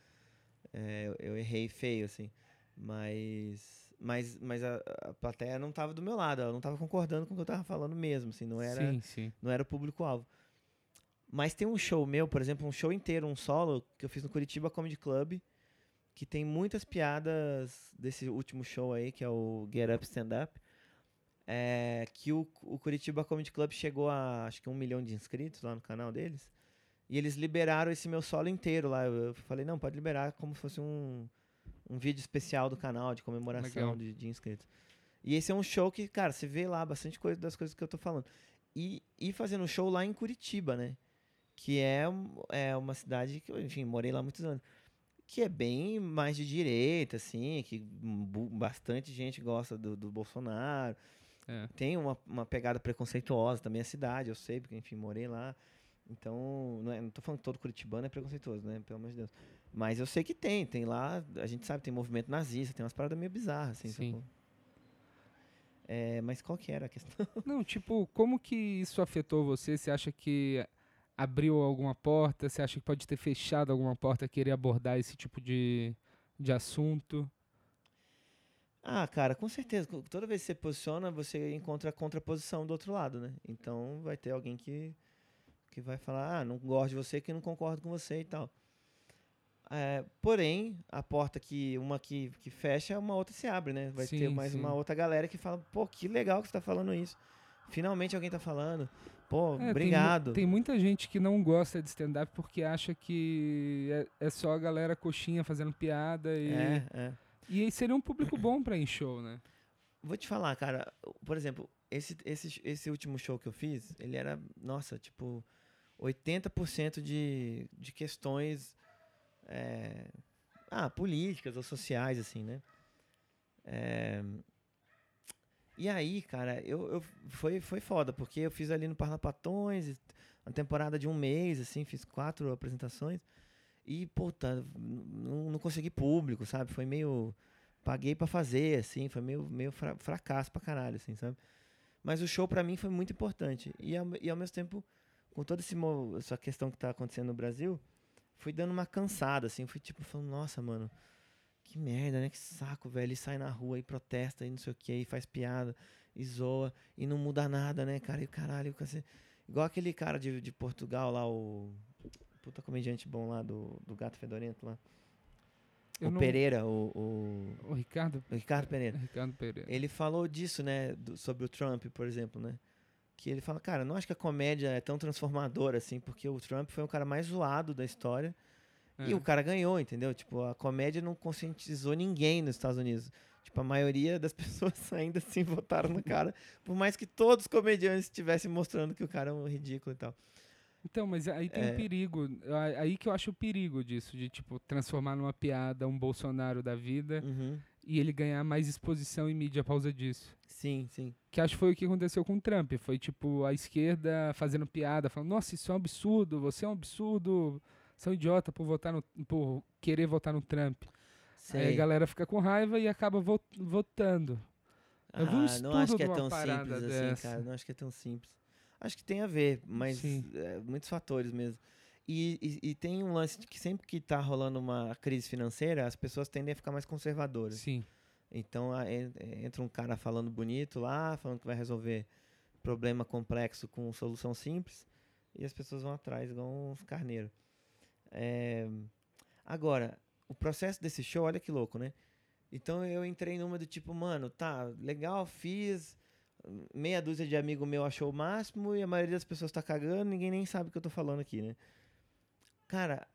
É, eu, eu errei feio, assim. Mas, mas, mas a, a plateia não estava do meu lado. Ela não estava concordando com o que eu estava falando mesmo. Assim, não era, Sim, sim. não era o público-alvo. Mas tem um show meu, por exemplo, um show inteiro, um solo, que eu fiz no Curitiba Comedy Club, que tem muitas piadas desse último show aí, que é o Get Up Stand Up. É, que o, o Curitiba Comedy Club chegou a acho que um milhão de inscritos lá no canal deles. E eles liberaram esse meu solo inteiro lá. Eu, eu falei, não, pode liberar como se fosse um, um vídeo especial do canal de comemoração de, de inscritos. E esse é um show que, cara, você vê lá bastante coisa das coisas que eu tô falando. E, e fazendo show lá em Curitiba, né? Que é, um- é uma cidade que, eu, enfim, morei lá muitos anos. Que é bem mais de direita, assim, que bastante gente gosta do, do Bolsonaro. É. Tem uma, uma pegada preconceituosa também a cidade, eu sei, porque, enfim, morei lá. Então, não, é, não tô falando que todo curitibano é preconceituoso, né? Pelo amor de Deus. Mas eu sei que tem, tem lá, a gente sabe, tem movimento nazista, tem umas paradas meio bizarras, assim, Sim. sacou? É, mas qual que era a questão? Não, tipo, como que isso afetou você? Você acha que abriu alguma porta? Você acha que pode ter fechado alguma porta querer abordar esse tipo de, de assunto? Ah, cara, com certeza. Toda vez que você posiciona, você encontra a contraposição do outro lado, né? Então vai ter alguém que, que vai falar, ah, não gosto de você, que não concordo com você e tal. É, porém, a porta que uma que, que fecha, uma outra se abre, né? Vai ter Sim, mais sim. uma outra galera que fala, pô, que legal que você tá falando isso. Finalmente alguém tá falando. Pô, É, tem obrigado. Tem, muita gente que não gosta de stand-up porque acha que é, é só a galera coxinha fazendo piada e, É, é. E aí seria um público bom pra ir em show, né? Vou te falar, cara. Por exemplo, esse, esse, esse último show que eu fiz, ele era, nossa, tipo, 80% de, de questões é, ah, políticas ou sociais, assim, né? É, e aí, cara, eu, eu foi, foi foda, porque eu fiz ali no Parlapatões, uma temporada de um mês, assim, fiz quatro apresentações. E, puta, n- não, não consegui público, sabe? Foi meio paguei pra fazer, assim, foi meio, meio fra- fracasso pra caralho, assim, sabe? Mas o show pra mim foi muito importante. E ao, e ao mesmo tempo, com toda essa questão que tá acontecendo no Brasil, fui dando uma cansada, assim, fui tipo falando, nossa, mano, que merda, né? Que saco, velho. Ele sai na rua e protesta e não sei o que, e faz piada, e zoa, e não muda nada, né, cara? E caralho, cacete. igual aquele cara de, de Portugal lá, o. Puta comediante bom lá do, do Gato Fedorento lá. Eu o não- Pereira, o, o, O Ricardo, o Ricardo Pereira. Ricardo Pereira. Ele falou disso, né? do- sobre o Trump, por exemplo, né? Que ele fala, cara, não acho que a comédia é tão transformadora assim, porque o Trump foi o cara mais zoado da história e É. o cara ganhou, entendeu? Tipo, a comédia não conscientizou ninguém nos Estados Unidos. Tipo, a maioria das pessoas ainda assim votaram no cara, por mais que todos os comediantes estivessem mostrando que o cara é um ridículo e tal. Então, mas aí tem É. um perigo. Aí que eu acho o perigo disso, de tipo, transformar numa piada um Bolsonaro da vida Uhum. e ele ganhar mais exposição em mídia por causa disso. Sim, sim. Que acho que foi o que aconteceu com o Trump. Foi tipo a esquerda fazendo piada, falando, nossa, isso é um absurdo, você é um absurdo, você é um idiota por votar no. por querer votar no Trump. Aí a Sei. galera fica com raiva e acaba vo- votando. Ah, não acho que é tão simples assim, dessa. cara. Não acho que é tão simples. Acho que tem a ver, mas é, muitos fatores mesmo. E, e, e tem um lance de que sempre que tá rolando uma crise financeira, as pessoas tendem a ficar mais conservadoras. Sim. Então a- en- entra um cara falando bonito lá, falando que vai resolver problema complexo com solução simples, e as pessoas vão atrás igual uns carneiros. É, Agora, o processo desse show, olha que louco, né? Então eu entrei numa do tipo, mano, tá, legal, fiz. Meia dúzia de amigo meu achou o máximo e a maioria das pessoas tá cagando, ninguém nem sabe o que eu tô falando aqui, né? Cara,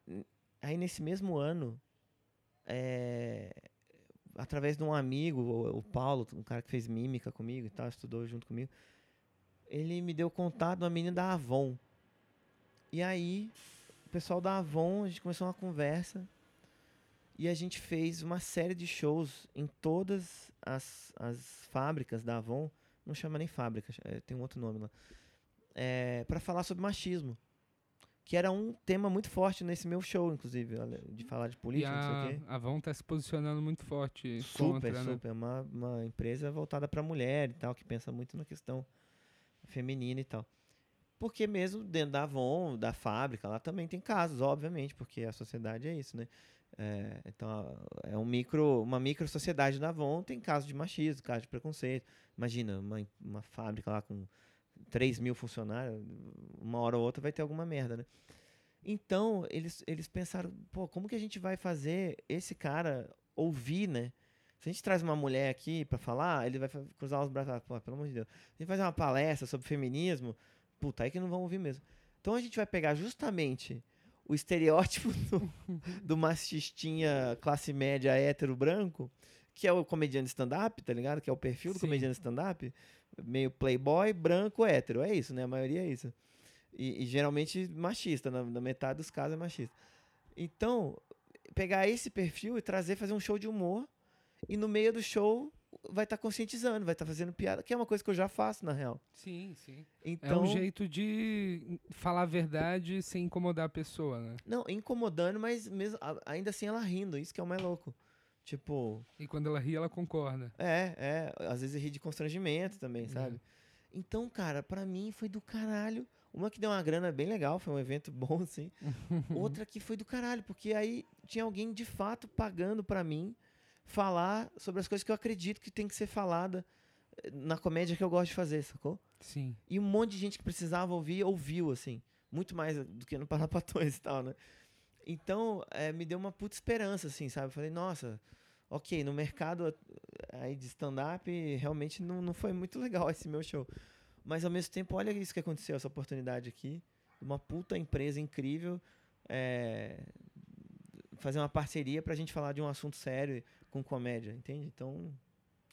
aí nesse mesmo ano, é, através de um amigo, o, o Paulo, um cara que fez mímica comigo e tal, estudou junto comigo, ele me deu contato de uma menina da Avon. E aí, o pessoal da Avon, a gente começou uma conversa e a gente fez uma série de shows em todas as, as fábricas da Avon. Não chama nem fábrica, é, tem um outro nome lá. É, para falar sobre machismo. Que era um tema muito forte nesse meu show, inclusive, de falar de E política, não sei o a, quê. a Avon tá se posicionando muito forte Super, contra, né? super. É uma, uma empresa voltada para mulher e tal, que pensa muito na questão feminina e tal. Porque mesmo dentro da Avon, da fábrica, lá também tem casos, obviamente, porque a sociedade é isso, né? É, então, é um micro, uma micro sociedade da Avon, tem casos de machismo, casos de preconceito. Imagina, uma, uma fábrica lá com 3 mil funcionários, uma hora ou outra vai ter alguma merda, né? Então, eles, eles pensaram, pô, como que a gente vai fazer esse cara ouvir, né? Se a gente traz uma mulher aqui pra falar, ele vai cruzar os braços pô, pelo amor de Deus. Se a gente fazer uma palestra sobre feminismo, puta, aí que não vão ouvir mesmo. Então a gente vai pegar justamente o estereótipo do, do machistinha classe média hétero branco, que é o comediante stand-up, tá ligado? Que é o perfil do Sim. comediante stand-up, meio playboy, branco, hétero. É isso, né? A maioria é isso. E, e geralmente machista, na, na metade dos casos é machista. Então, pegar esse perfil e trazer, fazer um show de humor, e no meio do show vai estar conscientizando, vai estar fazendo piada, que é uma coisa que eu já faço, na real. Sim, sim. Então, É um jeito de falar a verdade sem incomodar a pessoa, né? Não, incomodando, mas mesmo, ainda assim ela rindo, isso que é o mais louco. Tipo, E quando ela ri, ela concorda. é, é, às vezes ri de constrangimento também, sabe? Então, cara, pra mim foi do caralho. Uma que deu uma grana bem legal, foi um evento bom, assim. Outra que foi do caralho, porque aí tinha alguém de fato pagando pra mim falar sobre as coisas que eu acredito que tem que ser falada eh, na comédia que eu gosto de fazer, sacou? Sim. E um monte de gente que precisava ouvir, ouviu, assim. Muito mais do que no Parlapatões e tal, né? Então, eh, me deu uma puta esperança, assim, sabe? Eu falei, nossa, ok, no mercado eh, aí de stand-up, realmente não, não foi muito legal esse meu show. Mas, ao mesmo tempo, olha isso que aconteceu, essa oportunidade aqui. Uma puta empresa incrível. eh, fazer uma parceria pra gente falar de um assunto sério com comédia, entende? Então,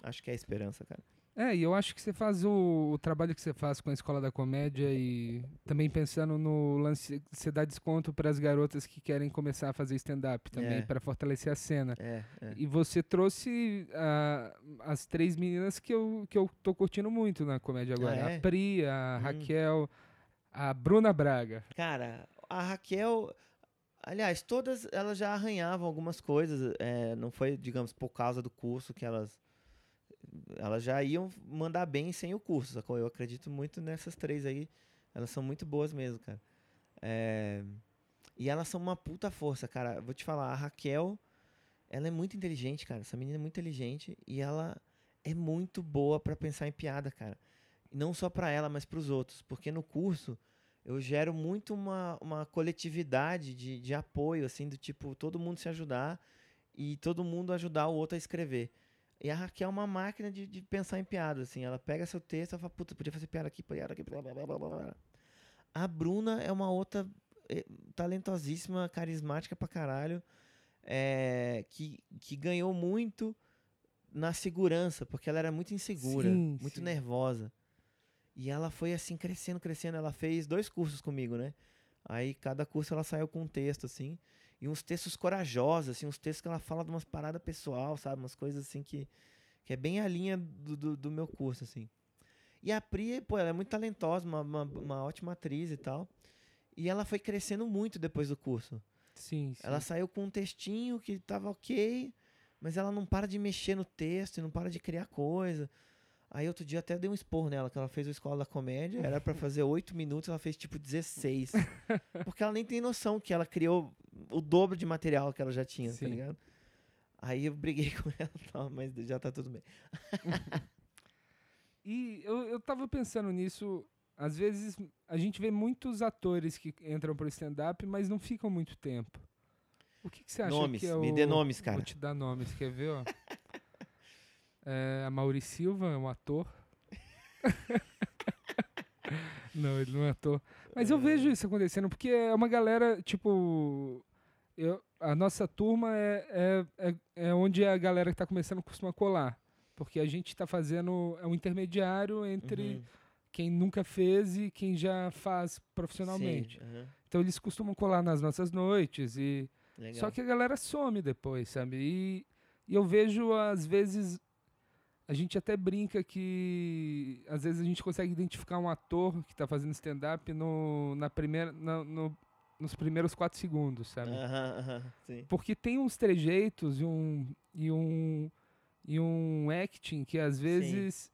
acho que é a esperança, cara. É, e eu acho que você faz o, o trabalho que você faz com a Escola da Comédia e também pensando no lance, você dá desconto para as garotas que querem começar a fazer stand-up também, É. para fortalecer a cena. É, é. E você trouxe ah, as três meninas que eu, que eu tô curtindo muito na comédia agora. Ah, é? A Pri, a Hum. Raquel, a Bruna Braga. Cara, a Raquel, aliás, todas elas já arranhavam algumas coisas. é, não foi, digamos, por causa do curso que elas. Elas já iam mandar bem sem o curso, sacou? Eu acredito muito nessas três aí. Elas são muito boas mesmo, cara. É, e elas são uma puta força, cara. Vou te falar, a Raquel, ela é muito inteligente, cara. Essa menina é muito inteligente e ela é muito boa pra pensar em piada, cara. Não só pra ela, mas pros outros. Porque no curso eu gero muito uma, uma coletividade de, de apoio, assim, do tipo, todo mundo se ajudar e todo mundo ajudar o outro a escrever. E a Raquel é uma máquina de, de pensar em piada, assim. Ela pega seu texto e fala, puta, podia fazer piada aqui, piada aqui, blá, blá, blá, blá, blá. A Bruna é uma outra eh, talentosíssima, carismática pra caralho, eh, que, que ganhou muito na segurança, porque ela era muito insegura, Sim, muito sim. nervosa. E ela foi assim, crescendo, crescendo. Ela fez dois cursos comigo, né? Aí cada curso ela saiu com um texto, assim. E uns textos corajosos, assim, uns textos que ela fala de umas paradas pessoal, sabe? Umas coisas assim que, que é bem a linha do, do, do meu curso, assim. E a Pri, pô, ela é muito talentosa, uma, uma, uma ótima atriz e tal. E ela foi crescendo muito depois do curso. Sim, sim. Ela saiu com um textinho que tava ok, mas ela não para de mexer no texto e não para de criar coisa. Aí outro dia até dei um esporro nela, que ela fez o Escola da Comédia, era pra fazer oito minutos, ela fez tipo 16. Porque ela nem tem noção que ela criou o dobro de material que ela já tinha, Sim. tá ligado? Aí eu briguei com ela tal, mas já tá tudo bem. E eu, eu tava pensando nisso. Às vezes a gente vê muitos atores que entram pro stand-up, mas não ficam muito tempo. O que, que você acha Nomes, que é me o... dê nomes, cara. Vou te dar nomes, quer ver, ó? É, a Mauri Silva é um ator. não, ele não é ator. Mas eu vejo isso acontecendo, porque é uma galera, tipo. Eu, a nossa turma é, é, é, é onde a galera que tá começando costuma colar. Porque a gente tá fazendo. É um intermediário entre Uhum, quem nunca fez e quem já faz profissionalmente. sim, aham, Então eles costumam colar nas nossas noites e. legal. Só que a galera some depois, sabe? E, e eu vejo, às vezes, a gente até brinca que às vezes a gente consegue identificar um ator que tá fazendo stand-up no, na primeira, na- no- nos primeiros quatro segundos, sabe? Aham, aham, sim. Porque tem uns trejeitos e um, e um, e um acting que às vezes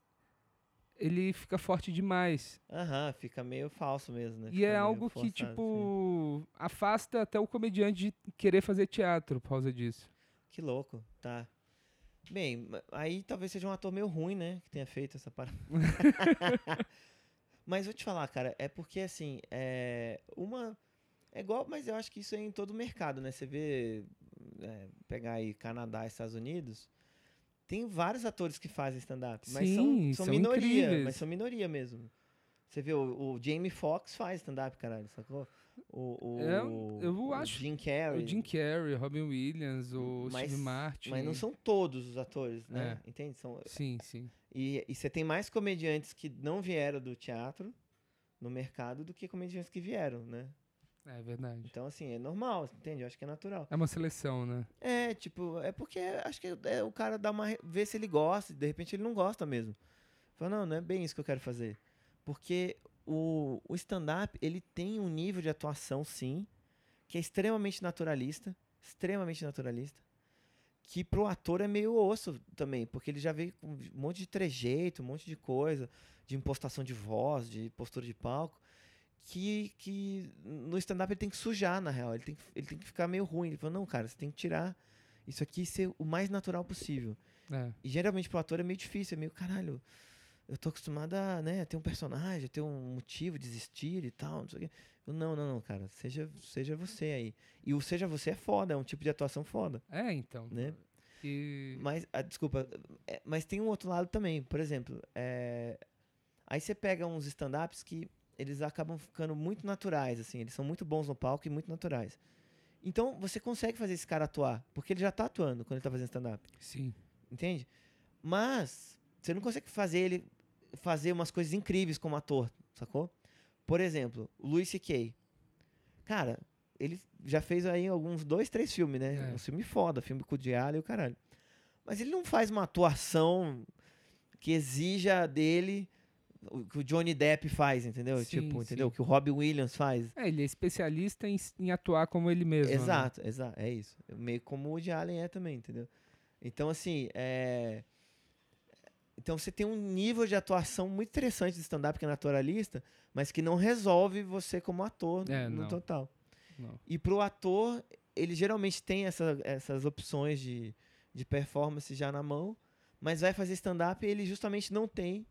ele fica forte demais. Aham, fica meio falso mesmo, né? E Fica é algo que, forçado, assim. tipo, afasta até o comediante de querer fazer teatro por causa disso. Que louco, tá. Bem, aí talvez seja um ator meio ruim, né? Que tenha feito essa parada. mas vou te falar, cara, é porque assim, é uma. É igual, mas eu acho que isso é em todo o mercado, né? Você vê. é, pegar aí Canadá, Estados Unidos. Tem vários atores que fazem stand-up, mas são, Sim, são, são minoria, incríveis. mas são minoria mesmo. Você vê, o, o Jamie Foxx faz stand-up, caralho, sacou? O, o, É, eu o acho- Jim Carrey. O Jim Carrey, Robin Williams, o Mas- Steve Martin. Mas não são todos os atores, né? Entende? São, Sim, sim. e, e você tem mais comediantes que não vieram do teatro no mercado do que comediantes que vieram, né? É verdade. Então, assim, é normal, entende? Eu acho que é natural. É uma seleção, né? É, tipo, é porque acho que é, o cara dá uma. vê se ele gosta, e de repente ele não gosta mesmo. Fala, não, não é bem isso que eu quero fazer. Porque o, o stand-up, ele tem um nível de atuação, sim, que é extremamente naturalista. Extremamente naturalista. Que pro ator é meio osso também, porque ele já veio com um monte de trejeito, um monte de coisa, de impostação de voz, de postura de palco, que, que no stand-up ele tem que sujar, na real. Ele tem que, ele tem que ficar meio ruim. Ele falou, não, cara, você tem que tirar isso aqui e ser o mais natural possível. É. E geralmente pro ator é meio difícil, é meio, caralho, eu tô acostumado a, né, ter um personagem, ter um motivo de existir e tal, não sei o quê. Eu, não, não, não, cara, seja, seja você aí. E o seja você é foda, é um tipo de atuação foda, É, então. né? E... Mas, ah, desculpa, é, mas tem um outro lado também. Por exemplo, é, aí você pega uns stand-ups que eles acabam ficando muito naturais, assim. Eles são muito bons no palco e muito naturais. Então, você consegue fazer esse cara atuar, porque ele já tá atuando quando ele tá fazendo stand-up, Sim. entende? Mas, você não consegue fazer ele fazer umas coisas incríveis como ator, sacou? Por exemplo, o Louis C.K. Cara, ele já fez aí alguns dois, três filmes, né? É. Um filme foda, filme com o Diário e o caralho. Mas ele não faz uma atuação que exija dele o que o Johnny Depp faz, entendeu? Sim, tipo, entendeu? O que o Robin Williams faz. É, ele é especialista em, em atuar como ele mesmo. né? Exato, exato, é isso. Meio como o Woody Allen é também, entendeu? Então, assim, é... Então você tem um nível de atuação muito interessante de stand-up que é naturalista, mas que não resolve você como ator É, no não. total. Não. E pro ator, ele geralmente tem essa- essas opções de, de performance já na mão, mas vai fazer stand-up e ele justamente não tem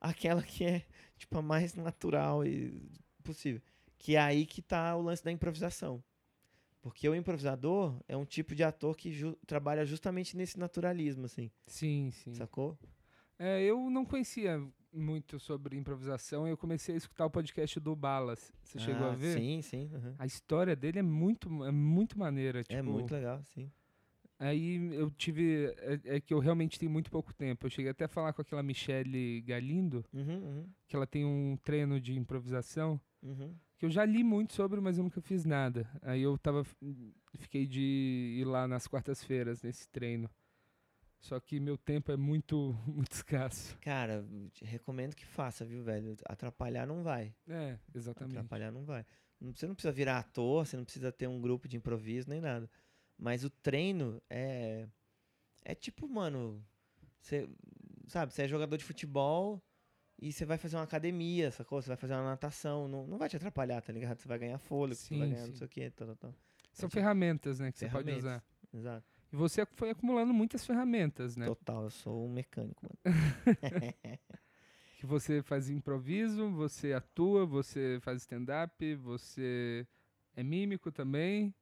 aquela que é tipo a mais natural e possível. Que é aí que tá o lance da improvisação. Porque o improvisador é um tipo de ator que ju- trabalha justamente nesse naturalismo, assim, Sim, sim. sacou? É, eu não conhecia muito sobre improvisação e eu comecei a escutar o podcast do Balas. Você chegou a Ah, ver? Sim, sim. aham. A história dele é muito, é muito maneira. É tipo, muito legal, sim. Aí eu tive. É, é que eu realmente tenho muito pouco tempo. Eu cheguei até a falar com aquela Michelle Galindo, Uhum, uhum, que ela tem um treino de improvisação, uhum. que eu já li muito sobre, mas eu nunca fiz nada. Aí eu tava. Fiquei de ir lá nas quartas-feiras nesse treino. Só que meu tempo é muito, muito escasso. Cara, recomendo que faça, viu, velho? Atrapalhar não vai. É, exatamente. Atrapalhar não vai. Não- Você não precisa virar ator, você não precisa ter um grupo de improviso nem nada. Mas o treino é. É tipo, mano. Você. Sabe, você é jogador de futebol e você vai fazer uma academia, sacou? Você vai fazer uma natação. Não, não vai te atrapalhar, tá ligado? Você vai ganhar fôlego, você vai Sim, ganhar não sim. sei o quê, tal, tal, tal. São Tipo, ferramentas, né, que você pode usar. Exato. E você foi acumulando muitas ferramentas, né? Total, eu sou um mecânico, mano. Que você faz improviso, você atua, você faz stand-up, você é mímico também.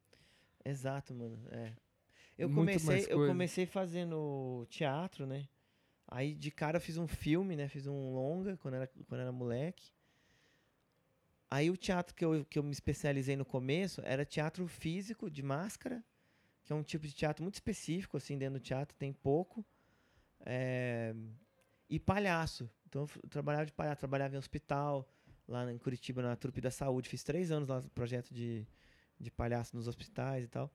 Exato, mano. É. Eu Muito comecei, eu comecei fazendo teatro, né? Aí de cara eu fiz um filme, né? Fiz um longa quando era, quando era moleque. Aí o teatro que eu, que eu me especializei no começo era teatro físico, de máscara, que é um tipo de teatro muito específico, assim, dentro do teatro, tem pouco. É, E palhaço. Então eu trabalhava de palhaço, trabalhava em hospital, lá em Curitiba, na trupe da saúde. Fiz três anos lá no projeto de, de palhaço nos hospitais e tal.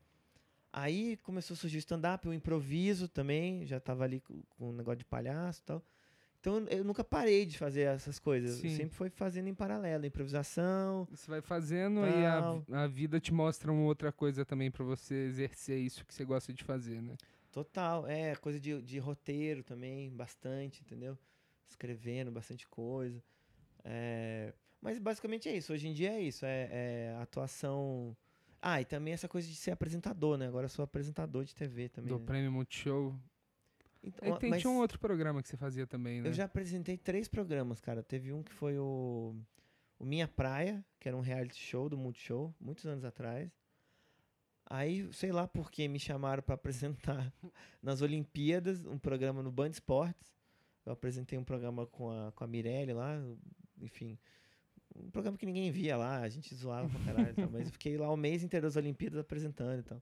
Aí começou a surgir o stand-up, o improviso também, já tava ali com, com o negócio de palhaço e tal. Então eu- eu nunca parei de fazer essas coisas. Eu Sim. sempre foi fazendo em paralelo, improvisação. Você vai fazendo e a, Tal. a vida te mostra uma outra coisa também pra você exercer isso que você gosta de fazer, né? Total, é, coisa de, de roteiro também, bastante, entendeu? escrevendo bastante coisa. É, mas basicamente é isso. Hoje em dia é isso. É, é atuação. Ah, e também essa coisa de ser apresentador, né? Agora eu sou apresentador de TV também. Do né? Prêmio Multishow. Então, tem, mas tinha um outro programa que você fazia também, né? eu já apresentei três programas, cara. Teve um que foi o, o Minha Praia, que era um reality show do Multishow, muitos anos atrás. Aí, sei lá por que me chamaram para apresentar nas Olimpíadas, um programa no Band Esportes. Eu apresentei um programa com a, com a Mirelle lá, enfim. Um programa que ninguém via lá, a gente zoava pra caralho, e tal, mas eu fiquei lá o mês inteiro das Olimpíadas apresentando e tal.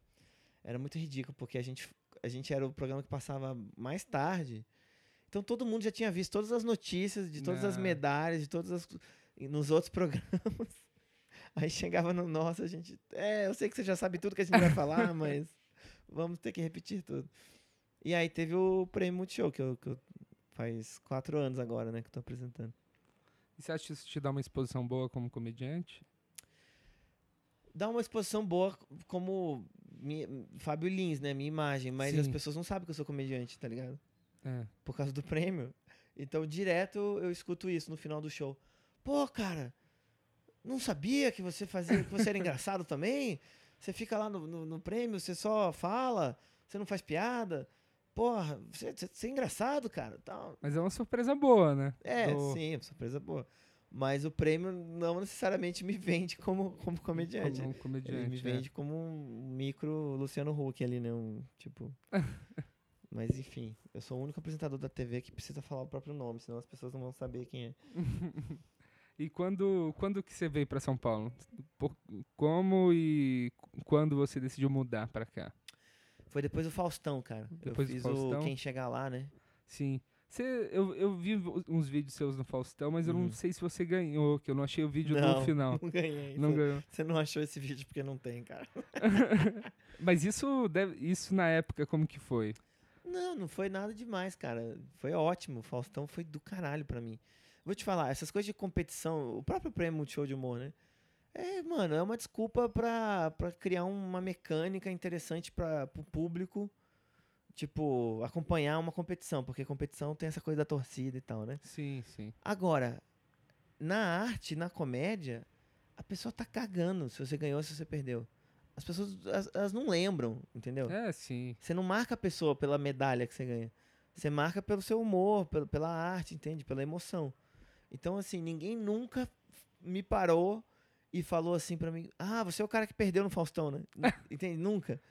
Era muito ridículo, porque a gente, a gente era o programa que passava mais tarde. Então todo mundo já tinha visto todas as notícias de todas as Ah. medalhas, de todas as. nos outros programas. Aí chegava no nosso, a gente. É, eu sei que você já sabe tudo que a gente vai falar, mas vamos ter que repetir tudo. E aí teve o Prêmio Multishow, que eu, que eu faz quatro anos agora, né, que eu tô apresentando. E você acha que isso te dá uma exposição boa como comediante? Dá uma exposição boa como mi- Fábio Lins, né, minha imagem, mas as Sim. pessoas não sabem que eu sou comediante, tá ligado? É. por causa do prêmio. Então, direto eu escuto isso no final do show. Pô, cara, não sabia que você fazia, que você era engraçado também? Você fica lá no, no, no prêmio, você só fala, você não faz piada. Porra, você, você- é engraçado, cara. Tal. Mas é uma surpresa boa, né? É, Do- sim, surpresa boa. Mas o prêmio não necessariamente me vende como, como comediante. Como um Ele comediante. me é. vende como um micro Luciano Huck ali, né? Um, tipo. Mas enfim, eu sou o único apresentador da TV que precisa falar o próprio nome, senão as pessoas não vão saber quem é. E quando, quando que você veio pra São Paulo? Por- como e quando você decidiu mudar pra cá? Foi depois do Faustão, cara. Depois do eu fiz Faustão? o Quem Chegar Lá, né? Sim. Você, eu, eu vi uns vídeos seus no Faustão, mas eu não Uhum. sei se você ganhou, que eu não achei o vídeo não, no final. Não ganhei. Não Você- ganhou. Você não achou esse vídeo porque não tem, cara. Mas isso, deve, isso na época, como que foi? Não, não foi nada demais, cara. Foi ótimo. O Faustão foi do caralho pra mim. Vou te falar, essas coisas de competição, o próprio prêmio Multishow de humor, né? É, mano, é uma desculpa pra, pra criar uma mecânica interessante para pro público, tipo, acompanhar uma competição, porque competição tem essa coisa da torcida e tal, né? Sim, sim. Agora, na arte, na comédia, a pessoa tá cagando se você ganhou, se você perdeu. As pessoas, elas, elas não lembram, entendeu? É, sim. Você não marca a pessoa pela medalha que você ganha. Você marca pelo seu humor, pelo, pela arte, entende? Pela emoção. Então, assim, ninguém nunca me parou e falou assim pra mim: Ah, você é o cara que perdeu no Faustão, né? Entende? Nunca.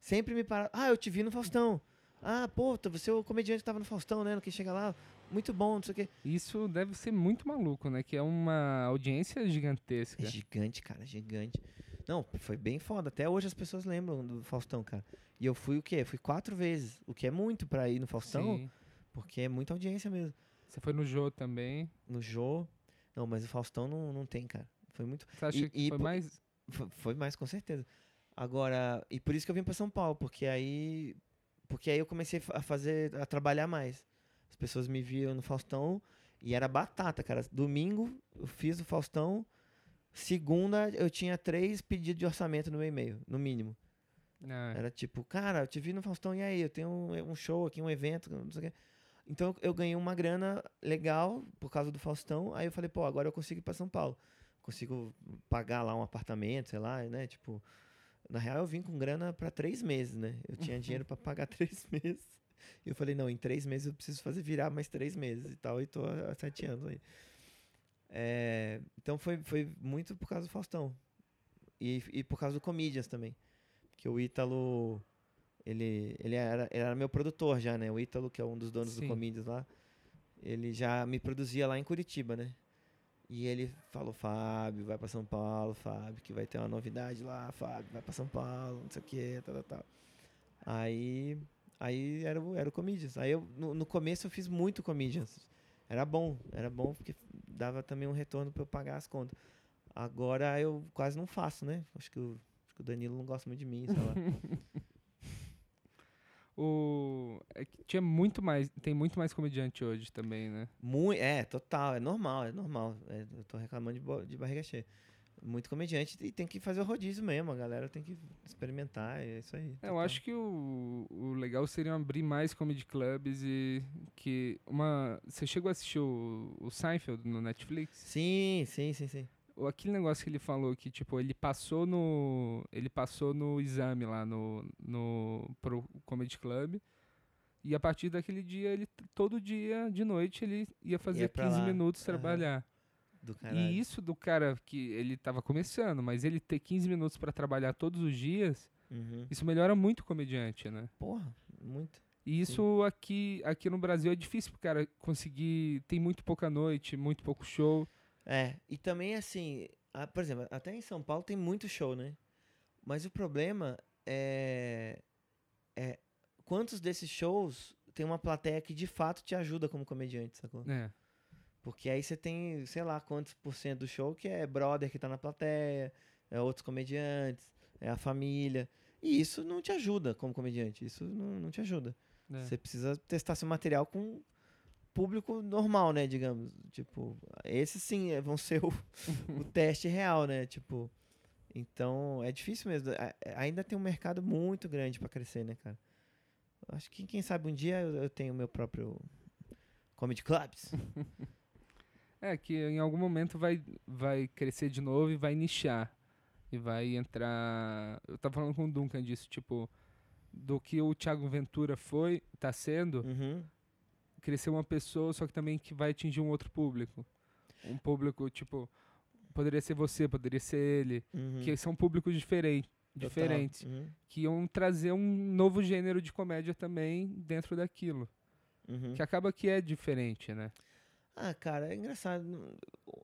Sempre me pararam: Ah, eu te vi no Faustão. Ah, pô, você é o comediante que tava no Faustão, né? No que chega lá. Muito bom, não sei o quê. Isso deve ser muito maluco, né? Que é uma audiência gigantesca. É gigante, cara, gigante. Não, foi bem foda. Até hoje as pessoas lembram do Faustão, cara. E eu fui o quê? Fui quatro vezes. O que é muito pra ir no Faustão, Sim. porque é muita audiência mesmo. Você foi no Jô também. No Jô. Não, mas o Faustão não, não tem, cara. Foi muito. Você acha E- que e foi po- mais. Foi, foi mais, com certeza. Agora, e por isso que eu vim pra São Paulo, porque aí. Porque aí eu comecei a fazer. a trabalhar mais. As pessoas me viam no Faustão e era batata, cara. Domingo eu fiz o Faustão. Segunda eu tinha três pedidos de orçamento no meu e-mail, no mínimo. Ah, Era tipo, cara, eu te vi no Faustão, e aí? Eu tenho um, um show aqui, um evento, não sei o quê. Então eu ganhei uma grana legal por causa do Faustão. Aí eu falei, pô, agora eu consigo ir pra São Paulo. Consigo pagar lá um apartamento, sei lá, né? Tipo, na real eu vim com grana pra três meses, né? Eu tinha dinheiro pra pagar três meses. E eu falei, não, em três meses eu preciso fazer virar mais três meses e tal. E tô há sete anos aí. É, então foi, foi muito por causa do Faustão. E, e por causa do Comedians também. Que o Ítalo, ele, ele, era, ele era meu produtor já, né? O Ítalo, que é um dos donos Sim. do Comedians lá, ele já me produzia lá em Curitiba, né? E ele falou, Fábio, vai pra São Paulo, Fábio, que vai ter uma novidade lá, Fábio, vai pra São Paulo, não sei o que, tal, tal, tal. Aí, aí era era o Comedians. Aí eu, no, no começo eu fiz muito Comedians. Era bom, era bom porque dava também um retorno pra eu pagar as contas. Agora eu quase não faço, né? Acho que o, acho que o Danilo não gosta muito de mim, sei lá. o... é tinha muito mais. Tem muito mais comediante hoje também, né? Muito, é, total, é normal, é normal. É, eu tô reclamando de, de barriga cheia. Muito comediante e tem que fazer o rodízio mesmo, a galera tem que experimentar, é isso aí. É, eu acho que o, o legal seria abrir mais comedy clubs e que uma... Você chegou a assistir o, o Seinfeld no Netflix? Sim, sim, sim, sim. Aquele negócio que ele falou que, tipo, ele passou no... Ele passou no exame lá no, no Comedy Club e a partir daquele dia, ele todo dia, de noite, ele ia fazer pra 15 lá. minutos Aham. trabalhar. E isso do cara que ele tava começando, mas ele ter 15 minutos pra trabalhar todos os dias, Uhum. isso melhora muito o comediante, né? Porra, muito. E isso aqui, aqui no Brasil é difícil pro cara conseguir. Tem muito pouca noite, muito pouco show. É, e também assim, a- por exemplo, até em São Paulo tem muito show, né? Mas o problema é, é quantos desses shows tem uma plateia que de fato te ajuda como comediante, sacou? É. Porque aí você tem, sei lá, quantos por cento do show que é brother que tá na plateia, é outros comediantes, é a família. E isso não te ajuda como comediante, isso não, não te ajuda. é. Você precisa testar seu material com público normal, né, digamos. Tipo, esses sim eh, vão ser o, o teste real, né? Tipo, então é difícil mesmo. Ainda tem um mercado muito grande pra crescer, né, cara? Acho que quem sabe um dia eu, eu tenho meu próprio comedy clubs. É, que em algum momento vai, vai crescer de novo e vai nichar. E vai entrar. Eu tava falando com o Duncan disso, tipo, do que o Thiago Ventura foi, tá sendo, Uhum. crescer uma pessoa, só que também que vai atingir um outro público. Um público, tipo, poderia ser você, poderia ser ele. uhum. Que são públicos diferentes. Diferentes. Uhum. Que iam trazer um novo gênero de comédia também dentro daquilo. Uhum. Que acaba que é diferente, né? Ah, cara, é engraçado.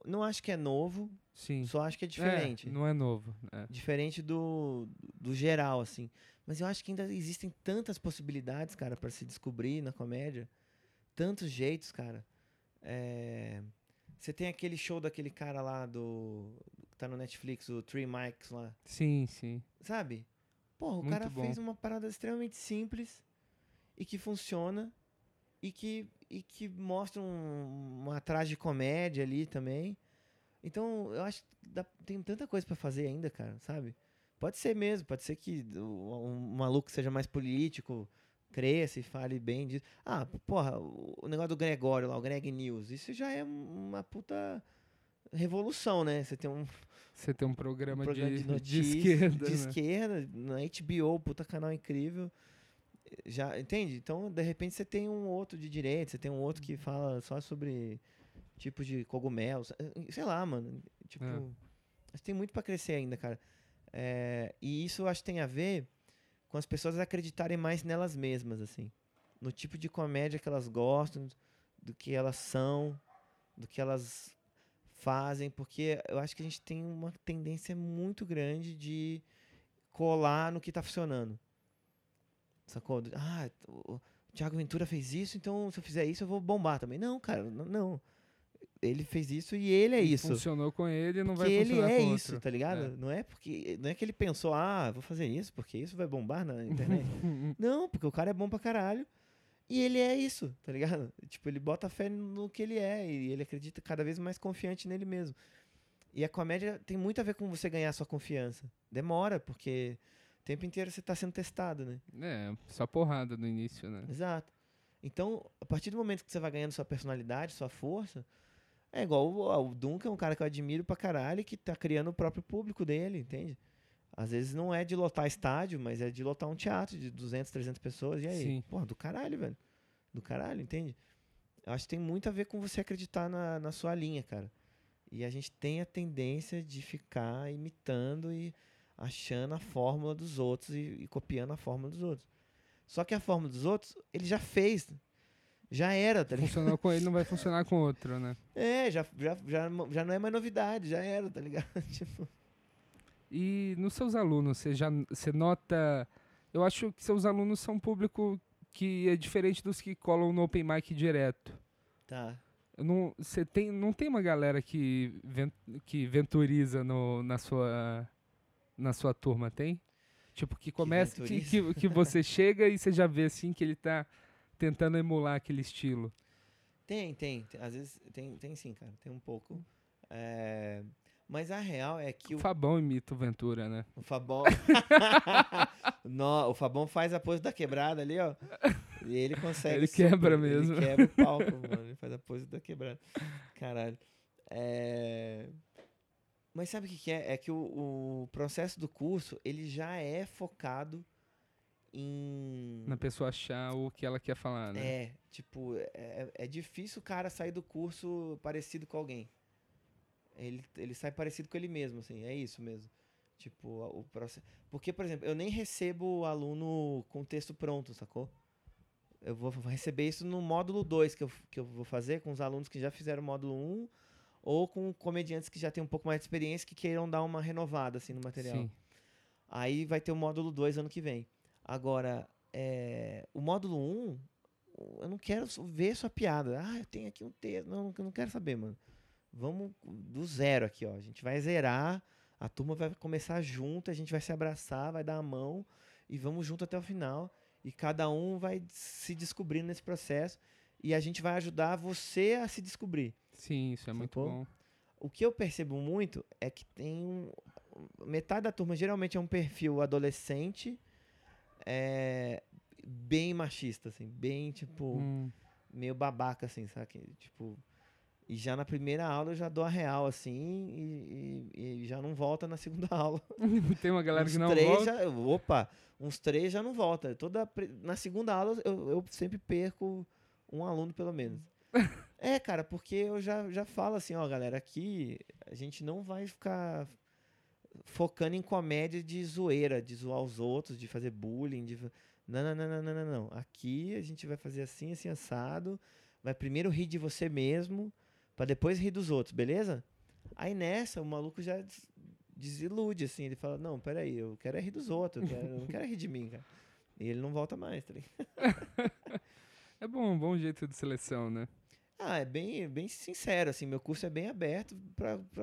Não, acho que é novo, Sim. só acho que é diferente. É, não é novo. é. Diferente do, do geral, assim. Mas eu acho que ainda existem tantas possibilidades, cara, pra se descobrir na comédia. Tantos jeitos, cara. É, Você tem aquele show daquele cara lá do. Que tá no Netflix, o Three Mics lá. Sim, sim. Sabe? Porra, o Muito cara bom. fez uma parada extremamente simples e que funciona e que, e que mostra um, uma tragicomédia ali também. Então, eu acho que dá- tem tanta coisa pra fazer ainda, cara, sabe? Pode ser mesmo, pode ser que o, um maluco seja mais político, cresça e fale bem disso. Ah, porra, o, o negócio do Gregório lá, o Greg News, isso já é uma puta revolução, né? Você tem um, Você tem um programa, um programa de, de, de notícia, esquerda. de né? esquerda, na HBO, puta canal incrível. Já, entende? Então, de repente, você tem um outro de direita, você tem um outro que fala só sobre tipos de cogumelos. eh, Sei lá, mano. Tipo, É. tem muito pra crescer ainda, cara. É, e isso eu acho que tem a ver com as pessoas acreditarem mais nelas mesmas, assim. No tipo de comédia que elas gostam, do que elas são, do que elas fazem, porque eu acho que a gente tem uma tendência muito grande de colar no que tá funcionando. Sacou? Ah, o Thiago Ventura fez isso, então se eu fizer isso eu vou bombar também. Não, cara, não. Ele fez isso e ele é isso. Funcionou com ele, não Porque vai ele funcionar é com isso, outro. tá ligado? É. Não é porque não é que ele pensou, ah, vou fazer isso porque isso vai bombar na internet. não, porque o cara é bom pra caralho e ele é isso, tá ligado? Tipo, ele bota fé no que ele é e ele acredita cada vez mais confiante nele mesmo. E a comédia tem muito a ver com você ganhar sua confiança. Demora, porque o tempo inteiro você tá sendo testado, né? É, só porrada no início, né? Exato. Então, a partir do momento que você vai ganhando sua personalidade, sua força, é igual o, o Duncan, é um cara que eu admiro pra caralho que tá criando o próprio público dele, entende? Às vezes não é de lotar estádio, mas é de lotar um teatro de 200, 300 pessoas. E aí? Sim. Porra, do caralho, velho. Do caralho, entende? Eu acho que tem muito a ver com você acreditar na, na sua linha, cara. E a gente tem a tendência de ficar imitando e achando a fórmula dos outros e, e copiando a fórmula dos outros. Só que a fórmula dos outros, ele já fez. Já era, tá ligado? Funcionou com ele, não vai funcionar com outro, né? É, já, já, já, já não é mais novidade, já era, tá ligado? tipo, E nos seus alunos, você já você nota. Eu acho que seus alunos são um público que é diferente dos que colam no Open Mic direto. tá. Não, você tem, não tem uma galera que, ven- que venturiza no, na, sua, na sua turma, tem? Tipo, que começa. Que, que, venturiza? que você chega e você já vê assim que ele tá tentando emular aquele estilo. Tem, tem, tem. Às vezes tem, tem sim, cara. Tem um pouco. É, Mas a real é que O o, Fabão imita o Ventura, né? o Fabão. Nó, o Fabão faz a pose da quebrada ali, ó. E ele consegue. Ele super, quebra mesmo. Ele quebra o palco, mano. Ele faz a pose da quebrada. Caralho. É... Mas sabe o que, que é? É que o, o processo do curso, ele já é focado em. Na pessoa achar o que ela quer falar, né? É, tipo, é, é difícil o cara sair do curso parecido com alguém. Ele, ele sai parecido com ele mesmo, assim, é isso mesmo. Tipo, o processo. Porque, por exemplo, eu nem recebo o aluno com texto pronto, sacou? Eu vou receber isso no módulo 2 que eu, que eu vou fazer com os alunos que já fizeram o módulo 1 um, ou com comediantes que já têm um pouco mais de experiência que queiram dar uma renovada assim no material. Sim. Aí vai ter o módulo 2 ano que vem. Agora, é, o módulo 1, um, eu não quero ver sua piada. Ah, eu tenho aqui um texto. Não, eu não quero saber, mano. Vamos do zero aqui, ó. A gente vai zerar, a turma vai começar junto, a gente vai se abraçar, vai dar a mão e vamos junto até o final. E cada um vai se descobrindo nesse processo e a gente vai ajudar você a se descobrir. Sim, isso é muito bom. O que eu percebo muito é que tem um. Metade da turma geralmente é um perfil adolescente, é, bem machista, assim, bem tipo, Hum, meio babaca, assim, sabe? Tipo. E já na primeira aula eu já dou a real, assim, e, e- e já não volta na segunda aula. Tem uma galera uns que não três volta. já. Opa, uns três já não volta. Toda, na segunda aula eu, eu sempre perco um aluno, pelo menos. é, cara, porque eu já, já falo assim, ó, galera, aqui a gente não vai ficar focando em comédia de zoeira, de zoar os outros, de fazer bullying, de. não, não, não, não, não, não. Aqui a gente vai fazer assim, assim, assado. Vai primeiro rir de você mesmo, pra depois rir dos outros, beleza? Aí nessa, o maluco já des- desilude, assim. Ele fala, não, peraí, eu quero é rir dos outros, eu, quero- eu não quero é rir de mim, cara. E ele não volta mais, tá ligado? É bom, um bom jeito de seleção, né? Ah, é bem, bem sincero, assim, meu curso é bem aberto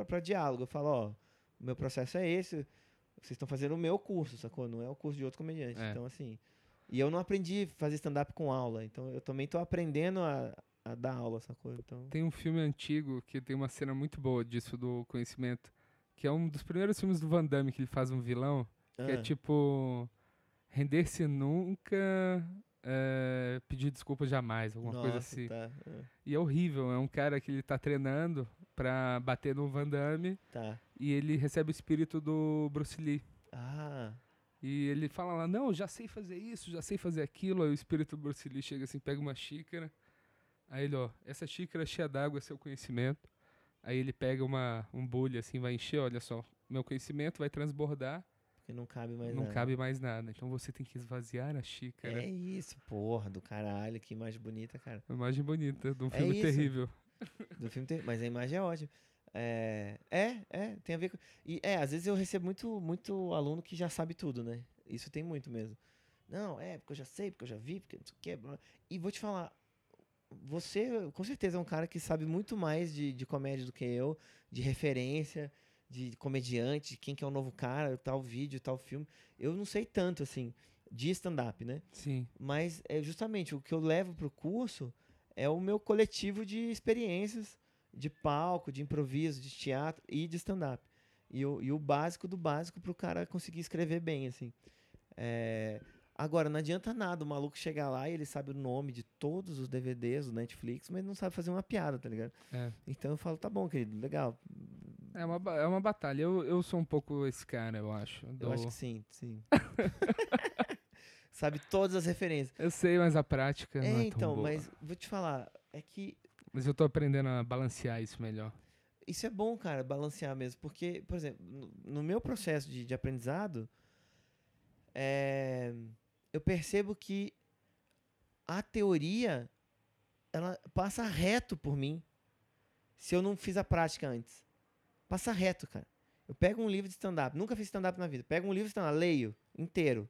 pra diálogo. Eu falo, ó, o meu processo é esse, vocês estão fazendo o meu curso, sacou? Não é o curso de outro comediante. É. Então, assim, e eu não aprendi a fazer stand-up com aula, então eu também tô aprendendo a, a dar aula, sacou? Então, Tem um filme antigo que tem uma cena muito boa disso do conhecimento, que é um dos primeiros filmes do Van Damme que ele faz um vilão, que é ah, tipo render-se nunca, é, pedir desculpa jamais, alguma coisa nossa, assim. Tá, ah, E é horrível, é um cara que ele tá treinando pra bater no Van Damme tá. e ele recebe o espírito do Bruce Lee. Ah, E ele fala lá, não, já sei fazer isso, já sei fazer aquilo. Aí o espírito do Bruce Lee chega assim, pega uma xícara. Aí ele, ó, essa xícara cheia d'água é seu conhecimento. Aí ele pega uma, um bulho assim, vai encher, olha só, meu conhecimento vai transbordar, porque não cabe mais não nada. cabe mais nada. Então você tem que esvaziar a xícara. É isso, porra, do caralho, que imagem bonita, cara. Uma imagem bonita de um É filme isso. terrível. Do filme tem, mas a imagem é ótima. É, é, é, tem a ver com. E é, às vezes eu recebo muito, muito aluno que já sabe tudo, né? Isso tem muito mesmo. Não, é, porque eu já sei, porque eu já vi, porque não sei o que. E vou te falar, você com certeza é um cara que sabe muito mais de, de comédia do que eu, de referência, de comediante, de quem que é o novo cara, tal vídeo, tal filme. Eu não sei tanto, assim, de stand-up, né? Sim. Mas é justamente o que eu levo pro curso é o meu coletivo de experiências de palco, de improviso, de teatro e de stand-up. E o, e o básico do básico pro cara conseguir escrever bem, assim. É, Agora, não adianta nada o maluco chegar lá e ele sabe o nome de todos os DVDs do Netflix, mas não sabe fazer uma piada, tá ligado? É. Então eu falo, tá bom, querido, legal. É uma, é uma batalha. Eu, eu sou um pouco esse cara, eu acho. Eu do- acho que sim, sim. sabe todas as referências. Eu sei, mas a prática não É, é tão então, boa. mas vou te falar, é que Mas eu tô aprendendo a balancear isso melhor. Isso é bom, cara, balancear mesmo. Porque, por exemplo, no, no meu processo de, de aprendizado, é, eu percebo que a teoria ela passa reto por mim se eu não fiz a prática antes. Passa reto, cara. Eu pego um livro de stand-up, nunca fiz stand-up na vida. Pego um livro de stand-up, leio inteiro,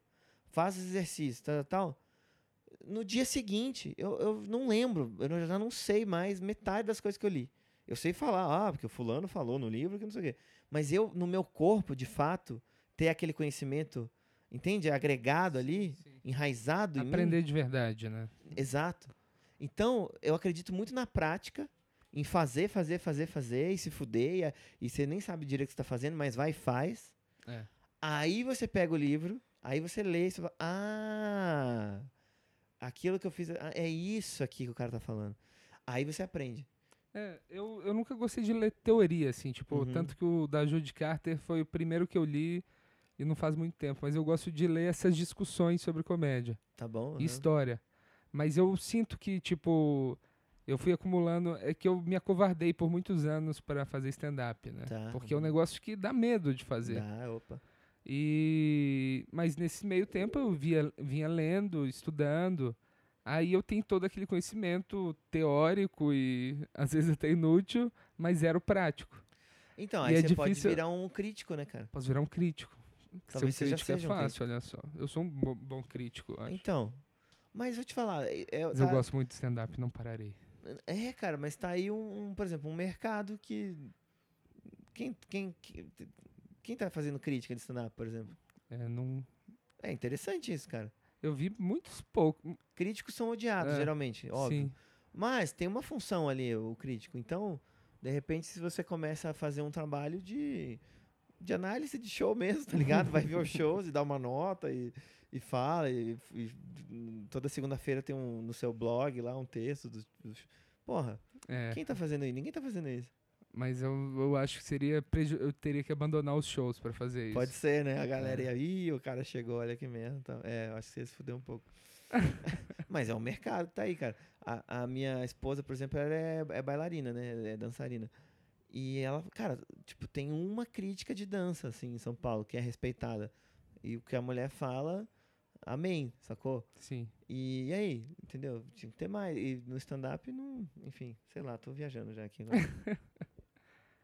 faço os exercícios, tal, tal. No dia seguinte, eu, eu não lembro, eu já não sei mais metade das coisas que eu li. Eu sei falar, ah, porque o fulano falou no livro que não sei o quê. Mas eu, no meu corpo, de fato, ter aquele conhecimento, entende? Agregado ali, enraizado em mim. Aprender de verdade, né? Exato. Então, eu acredito muito na prática em fazer, fazer, fazer, fazer e se fuder. E, a- e você nem sabe direito o que você tá fazendo, mas vai e faz. É. Aí você pega o livro, aí você lê e você fala, ah, aquilo que eu fiz, ah, é isso aqui que o cara tá falando. Aí você aprende. É, eu, eu nunca gostei de ler teoria, assim, tipo, Uhum. tanto que o da Judy Carter foi o primeiro que eu li e não faz muito tempo, mas eu gosto de ler essas discussões sobre comédia Tá bom? e história. Mas eu sinto que, tipo, eu fui acumulando, é que eu me acovardei por muitos anos para fazer stand-up, né? Tá, Porque é um negócio que dá medo de fazer. Dá, opa. E mas nesse meio tempo eu via, vinha lendo, estudando. Aí eu tenho todo aquele conhecimento teórico e às vezes até inútil, mas zero prático. Então, E aí é você pode difícil- virar um crítico, né, cara? Posso virar um crítico. Talvez um já crítico é seja um fácil, olha só. Eu sou um bo- bom crítico, acho. Então, mas vou te falar, é, é- tá- eu gosto muito de stand-up, não pararei. é, cara, mas tá aí um, um, por exemplo, um mercado que quem quem quem, quem tá fazendo crítica de stand-up, por exemplo? É, não... É interessante isso, cara. Eu vi muitos poucos. Críticos são odiados, É, geralmente, óbvio. Sim. Mas tem uma função ali, o crítico. Então, de repente, se você começa a fazer um trabalho de, de análise de show mesmo, tá ligado? Vai ver os shows e dá uma nota e, e fala. E, e toda segunda-feira tem um no seu blog lá um texto. Dos, dos- Porra, É, quem tá fazendo isso? Ninguém tá fazendo isso. mas eu, eu acho que seria. preju- Eu teria que abandonar os shows pra fazer isso. Pode ser, né? A galera É. ia, ih, o cara chegou, olha que merda. Então, é, eu acho que você se um pouco. Mas é um mercado que tá aí, cara. A, a minha esposa, por exemplo, ela é, é bailarina, né? É dançarina. E ela, cara, tipo, tem uma crítica de dança, assim, em São Paulo, que é respeitada. E o que a mulher fala, amém, sacou? Sim. E, e aí, entendeu? Tinha que ter mais. E no stand-up, não, enfim, sei lá, tô viajando já aqui. agora.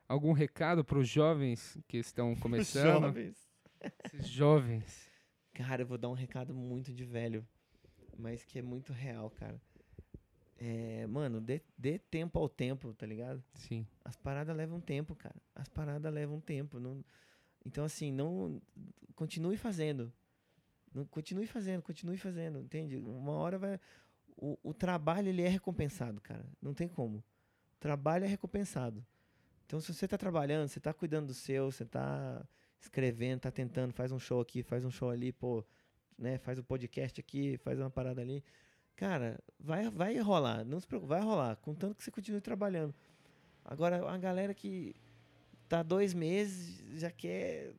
Algum recado pros jovens que estão começando? Jovens. Esses jovens. Cara, eu vou dar um recado muito de velho, mas que é muito real, cara. É, mano, dê, dê tempo ao tempo, tá ligado? Sim. As paradas levam tempo, cara. As paradas levam tempo. Não... Então, assim, não. Continue fazendo. Não, continue fazendo, continue fazendo, entende? Uma hora vai. O, o trabalho, ele é recompensado, cara. Não tem como. O trabalho é recompensado. Então, se você tá trabalhando, você tá cuidando do seu, você tá escrevendo, tá tentando, faz um show aqui, faz um show ali, pô, né? Faz um podcast aqui, faz uma parada ali. Cara, vai, vai rolar. Não se preocupe, vai rolar. Contanto que você continue trabalhando. Agora, a galera que tá dois meses já quer.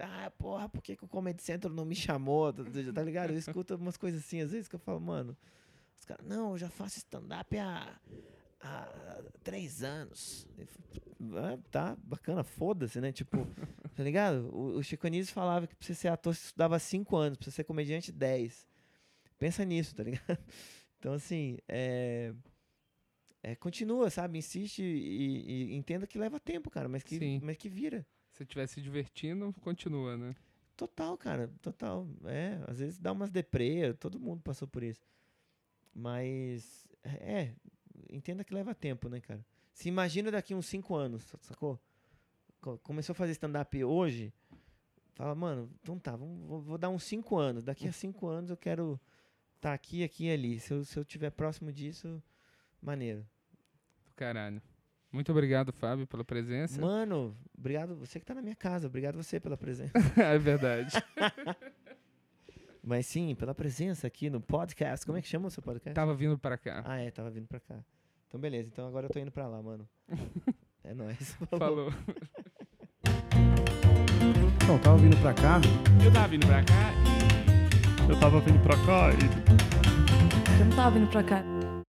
Ah, porra, por que, que o Comedy Central não me chamou? Tá, tá ligado? Eu escuto umas coisas assim, às vezes, que eu falo, mano. Os caras, não, eu já faço stand-up há, há três anos. "Ah, tá, bacana, foda-se, né? Tipo, tá ligado? O, o Chico Anísio falava que pra você ser ator você estudava cinco anos, pra você ser comediante, dez. Pensa nisso, tá ligado? Então, assim, é. É, continua, sabe? Insiste e, e entenda que leva tempo, cara, mas que, Sim. mas que vira. Se estiver se divertindo, continua, né? Total, cara, total. É, às vezes dá umas deprê, todo mundo passou por isso. Mas, é, entenda que leva tempo, né, cara? Se imagina daqui uns cinco anos, sacou? Co- Começou a fazer stand-up hoje, fala, mano, então tá, vamos, vou, vou dar uns cinco anos. Daqui a cinco anos eu quero estar aqui, aqui e ali. Se eu, se eu tiver próximo disso, maneiro. Do caralho. Muito obrigado, Fábio, pela presença. Mano, obrigado você que tá na minha casa, obrigado você pela presença. é verdade. Mas sim, pela presença aqui no podcast. Como é que chama o seu podcast? Tava vindo pra cá. Ah, é, tava vindo pra cá. Então, beleza. Então, agora eu tô indo pra lá, mano. É nóis. Falou. Então, tava vindo pra cá. Eu tava vindo pra cá Eu tava vindo pra cá e Eu não tava vindo pra cá.